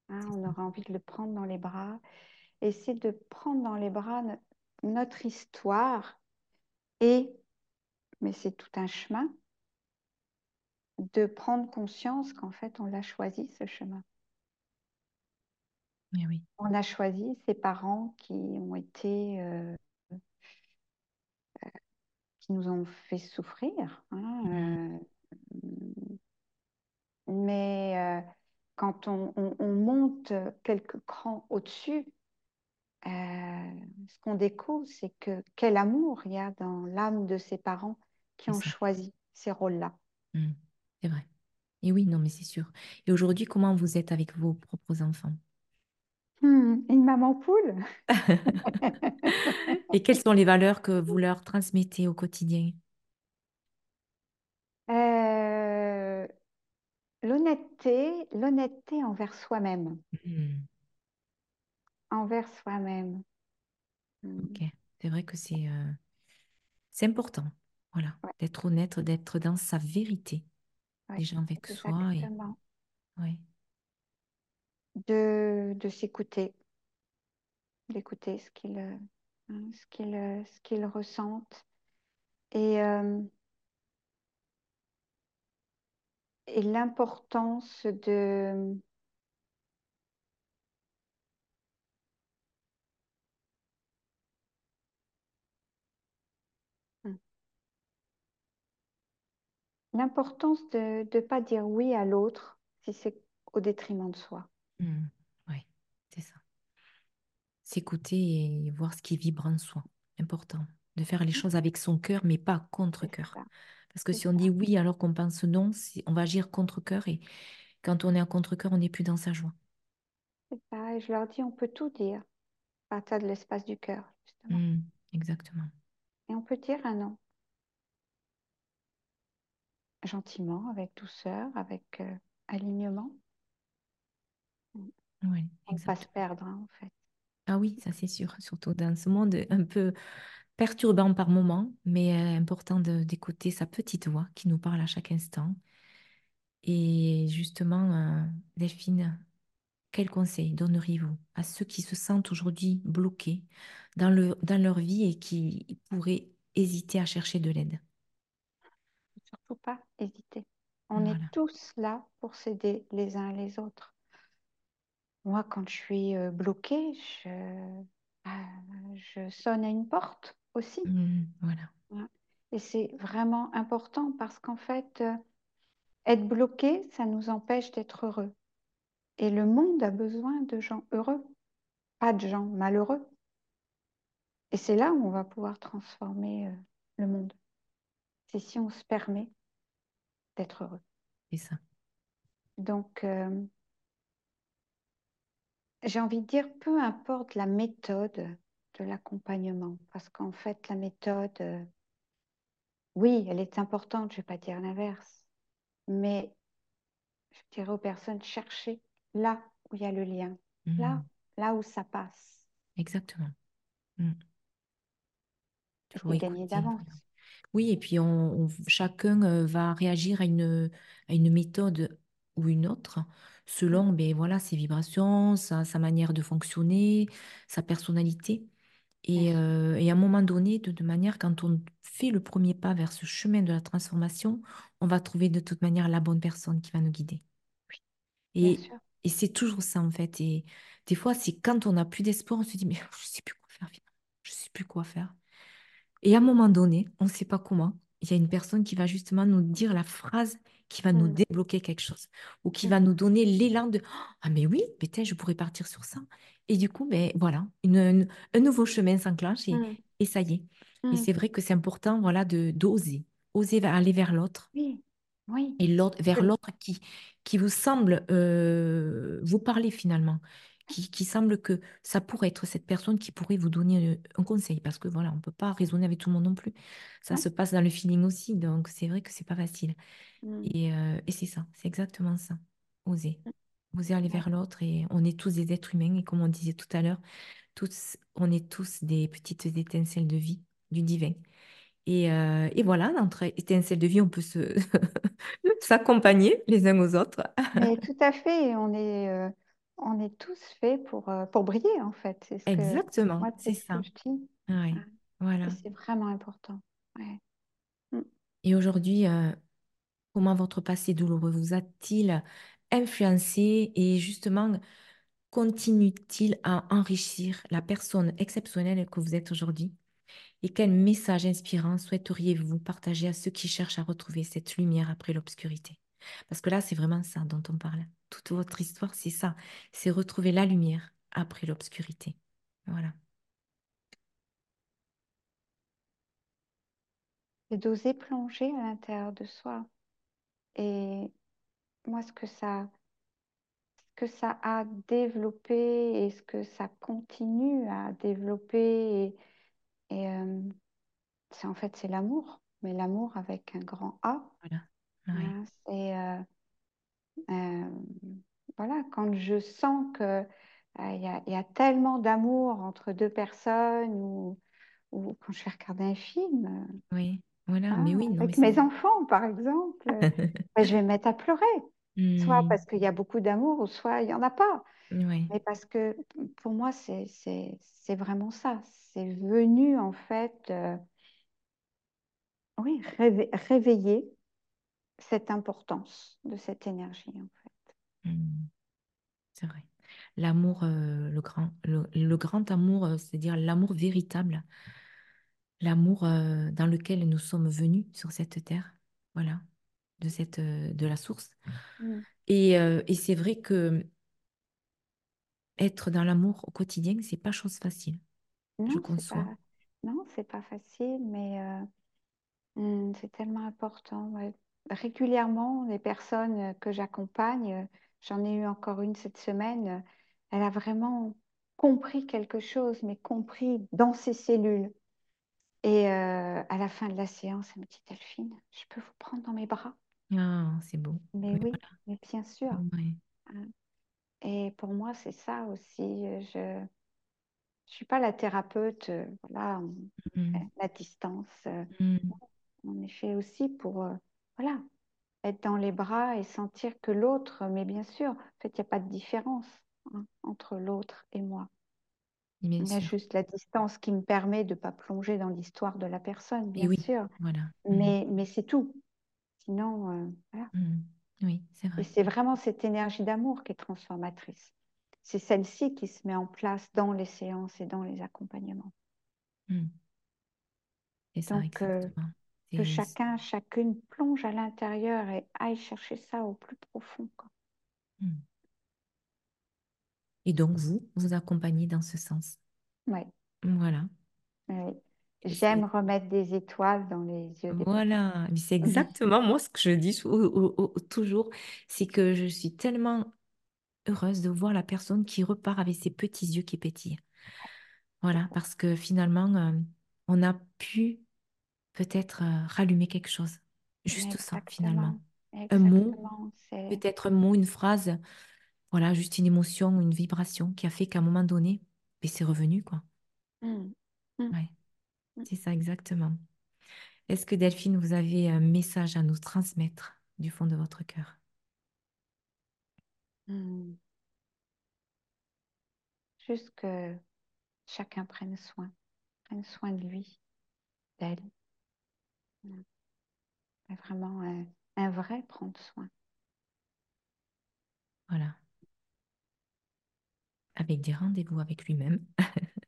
B: hein. on
A: ça.
B: aurait envie de le prendre dans les bras. Et c'est de prendre dans les bras no- notre histoire et, mais c'est tout un chemin, de prendre conscience qu'en fait, on l'a choisi, ce chemin.
A: Eh oui.
B: On a choisi ces parents qui ont été, euh, qui nous ont fait souffrir. Hein, euh, Mais euh, quand on, on- on monte quelques crans au-dessus, euh, ce qu'on découvre, c'est que quel amour il y a dans l'âme de ces parents qui ont
A: ça.
B: choisi ces rôles-là.
A: Mm. C'est vrai. Et oui, non, mais c'est sûr. Et aujourd'hui, comment vous êtes avec vos propres enfants?
B: Hmm, une maman poule? *laughs*
A: Et quelles sont les valeurs que vous leur transmettez au quotidien?
B: Euh, l'honnêteté, l'honnêteté envers soi-même,
A: Mm.
B: envers soi-même. Hmm,
A: Ok. C'est vrai que c'est euh, c'est important. Voilà.
B: ouais,
A: D'être honnête, d'être dans sa vérité.
B: ouais,
A: Déjà avec soi et
B: exactement. De, de s'écouter, d'écouter ce qu'ils euh, hein, ce qu'ils euh, qu'ils ressentent et, euh, et l'importance de hmm, l'importance de ne pas dire oui à l'autre si c'est au détriment de soi.
A: Mm. Ouais, c'est ça. S'écouter et voir ce qui vibre en soi. Important. De faire les choses avec son cœur, mais pas contre cœur. Parce que si on dit oui alors qu'on pense non, on va agir contre cœur et quand on est en contre cœur, on n'est plus dans sa joie.
B: c'est ça. Et je leur dis, on peut tout dire à partir de l'espace du cœur, justement.
A: Mm. Exactement.
B: Et on peut dire un non, gentiment, avec douceur, avec euh, alignement.
A: Oui,
B: On ne pas se perdre, hein, en fait.
A: Ah oui, ça c'est sûr, surtout dans ce monde un peu perturbant par moments, mais euh, important d'écouter sa petite voix qui nous parle à chaque instant. Et justement, euh, Delphine, quels conseils donneriez-vous à ceux qui se sentent aujourd'hui bloqués dans le, dans leur vie et qui pourraient hésiter à chercher de l'aide?
B: Surtout pas hésiter. On est tous là pour s'aider les uns les autres. Moi, quand je suis euh, bloquée, je, euh, je sonne à une porte aussi.
A: Mm, voilà,
B: hein. Et c'est vraiment important parce qu'en fait, euh, être bloqué, ça nous empêche d'être heureux. Et le monde a besoin de gens heureux, pas de gens malheureux. Et c'est là où on va pouvoir transformer le monde. C'est si on se permet d'être heureux.
A: c'est ça.
B: Donc, j'ai envie de dire, peu importe la méthode de l'accompagnement, parce qu'en fait, la méthode, euh, oui, elle est importante, je ne vais pas dire l'inverse, mais je dirais aux personnes, cherchez là où il y a le lien, là,
A: Mm,
B: là où ça passe,
A: exactement. Mm,
B: et
A: toujours écouter.
B: d'avance.
A: Oui, et puis on, on- chacun euh, va réagir à une, à une méthode ou une autre selon ben, voilà, ses vibrations, sa, sa manière de fonctionner, sa personnalité. Et, euh, et à un moment donné, de, de manière, quand on fait le premier pas vers ce chemin de la transformation, on va trouver de toute manière la bonne personne qui va nous guider. Et, et c'est toujours ça en fait. Et des fois, c'est quand on n'a plus d'espoir, on se dit, mais *laughs* je sais plus quoi faire. Je sais plus quoi faire. Et à un moment donné, on ne sait pas comment, il y a une personne qui va justement nous dire la phrase qui va nous
B: Mm,
A: débloquer quelque chose ou qui va
B: mhm,
A: nous donner l'élan de Ah, mais oui, peut-être je pourrais partir sur ça. Et du coup, ben, voilà, une- une- un nouveau chemin s'enclenche et,
B: mm,
A: et ça y est. Et c'est vrai que c'est important voilà, de, d'oser, oser aller vers l'autre.
B: Oui, oui.
A: et l'autre, vers l'autre qui, qui vous semble euh, vous parler finalement, qui, qui semble que ça pourrait être cette personne qui pourrait vous donner euh, un conseil, parce que voilà, on ne peut pas raisonner avec tout le monde non plus. Ça
B: ouais,
A: se passe dans le feeling aussi, donc c'est vrai que c'est pas facile.
B: mm,
A: Et, euh, et c'est ça, c'est exactement ça. Oser.
B: mm,
A: Oser aller
B: ouais.
A: vers l'autre et on est tous des êtres humains et comme on disait tout à l'heure, tous, on est tous des petites étincelles de vie, du divin. Et, euh, et voilà, entre étincelles de vie, on peut se *laughs* s'accompagner les uns aux autres.
B: Mais tout à fait, on est, euh, on est tous faits pour, euh, pour briller, en fait. Ce
A: Exactement, c'est
B: ce
A: ça. Oui, voilà.
B: c'est vraiment important. Ouais. Mm.
A: Et aujourd'hui, euh, comment votre passé douloureux vous a-t-il influencé et justement continue-t-il à enrichir la personne exceptionnelle que vous êtes aujourd'hui? Et quel message inspirant souhaiteriez-vous partager à ceux qui cherchent à retrouver cette lumière après l'obscurité? Parce que là, c'est vraiment ça dont on parle. Toute votre histoire, c'est ça. C'est retrouver la lumière après l'obscurité. Voilà.
B: Et d'oser plonger à l'intérieur de soi. Et moi, ce que ça, ce que ça a développé et ce que ça continue à développer, et, euh, c'est en fait c'est l'amour, mais l'amour avec un grand A.
A: Voilà.
B: Hein, c'est euh, euh, voilà, quand je sens que il y, a, y, a tellement d'amour entre deux personnes ou, ou, quand je vais regarder un film.
A: Oui. Voilà, mais oui,
B: avec mes enfants, par exemple, *laughs* ben, je vais me mettre à pleurer. Soit mmh. parce qu'il y a beaucoup d'amour, ou soit il n'y en a pas. Mais parce que pour moi, c'est vraiment ça. C'est venu, en fait, euh, oui, réveiller cette importance de cette énergie, en fait.
A: Mmh. C'est vrai. L'amour, euh, le, grand, le, grand amour, euh, c'est-à-dire l'amour véritable, l'amour euh, dans lequel nous sommes venus sur cette terre, voilà, de, cette, de la source. Mm. Et, et c'est vrai que être dans l'amour au quotidien, c'est pas chose facile.
B: Non, je conçois. Pas... Non, c'est pas facile, mais mm, c'est tellement important. Régulièrement, les personnes que j'accompagne, j'en ai eu encore une cette semaine, elle a vraiment compris quelque chose, mais compris dans ses cellules et euh, à la fin de la séance, elle me dit Delphine, je peux vous prendre dans mes bras
A: Ah, c'est beau.
B: Mais oui, mais bien sûr. Hein. Et pour moi, c'est ça aussi. Je ne suis pas la thérapeute, euh, voilà, mmh. la distance. Euh, mmh. En effet, aussi pour voilà, être dans les bras et sentir que l'autre, mais bien sûr, en fait, il n'y a pas de différence hein, entre l'autre et moi. Il y a juste la distance qui me permet de ne pas plonger dans l'histoire de la personne, bien sûr.
A: Voilà.
B: Mmh. Mais, mais c'est tout. Sinon, euh, voilà.
A: Mmh. Oui, c'est vrai.
B: Et c'est vraiment cette énergie d'amour qui est transformatrice. C'est celle-ci qui se met en place dans les séances et dans les accompagnements.
A: Mmh.
B: ça, Donc, euh, que chacun, chacune plonge à l'intérieur et aille chercher ça au plus profond. Quoi.
A: Et donc, vous, vous accompagnez dans ce sens?
B: Oui.
A: Voilà.
B: J'aime remettre des étoiles dans les yeux
A: des Voilà, c'est exactement moi ce que je dis toujours, c'est que je suis tellement heureuse de voir la personne qui repart avec ses petits yeux qui pétillent. Voilà, parce que finalement, euh, on a pu peut-être euh, rallumer quelque chose. Juste ça, finalement. Un mot, peut-être un mot, une phrase voilà, juste une émotion, une vibration qui a fait qu'à un moment donné, ben, c'est revenu, quoi. Mmh. Mmh. Ouais, mmh. c'est ça exactement. Est-ce que Delphine, vous avez un message à nous transmettre du fond de votre cœur?
B: Juste que chacun prenne soin, prenne soin de lui, d'elle. Vraiment un, un vrai prendre soin.
A: Voilà avec des rendez-vous avec lui-même. *laughs*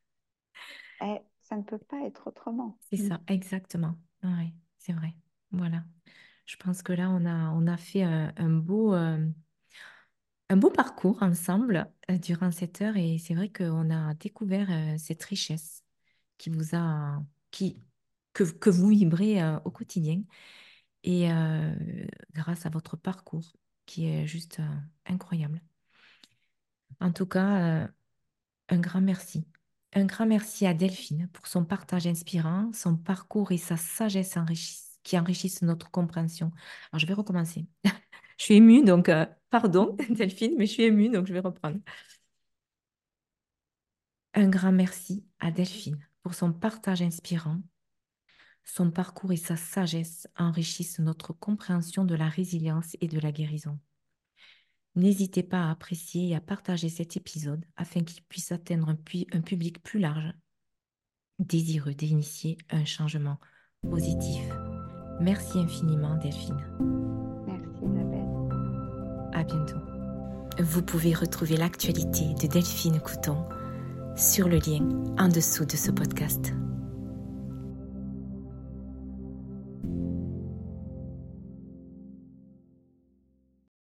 B: Eh, ça ne peut pas être autrement.
A: C'est ça, exactement. Oui, c'est vrai. Voilà. Je pense que là, on a, on a fait un, beau, euh, un beau parcours ensemble euh, durant cette heure et c'est vrai qu'on a découvert euh, cette richesse qui vous a, qui, que, vous vibrez au quotidien et grâce à votre parcours qui est juste incroyable. En tout cas, euh, un grand merci. Un grand merci à Delphine pour son partage inspirant, son parcours et sa sagesse qui enrichissent notre compréhension. Alors, je vais recommencer. *laughs* je suis émue, donc euh, pardon *laughs* Delphine, mais je suis émue, donc je vais reprendre. Un grand merci à Delphine pour son partage inspirant. Son parcours et sa sagesse enrichissent notre compréhension de la résilience et de la guérison. N'hésitez pas à apprécier et à partager cet épisode afin qu'il puisse atteindre un, public plus large, désireux d'initier un changement positif. Merci infiniment Delphine.
B: Merci Isabelle.
A: À bientôt. Vous pouvez retrouver l'actualité de Delphine Couton sur le lien en dessous de ce podcast.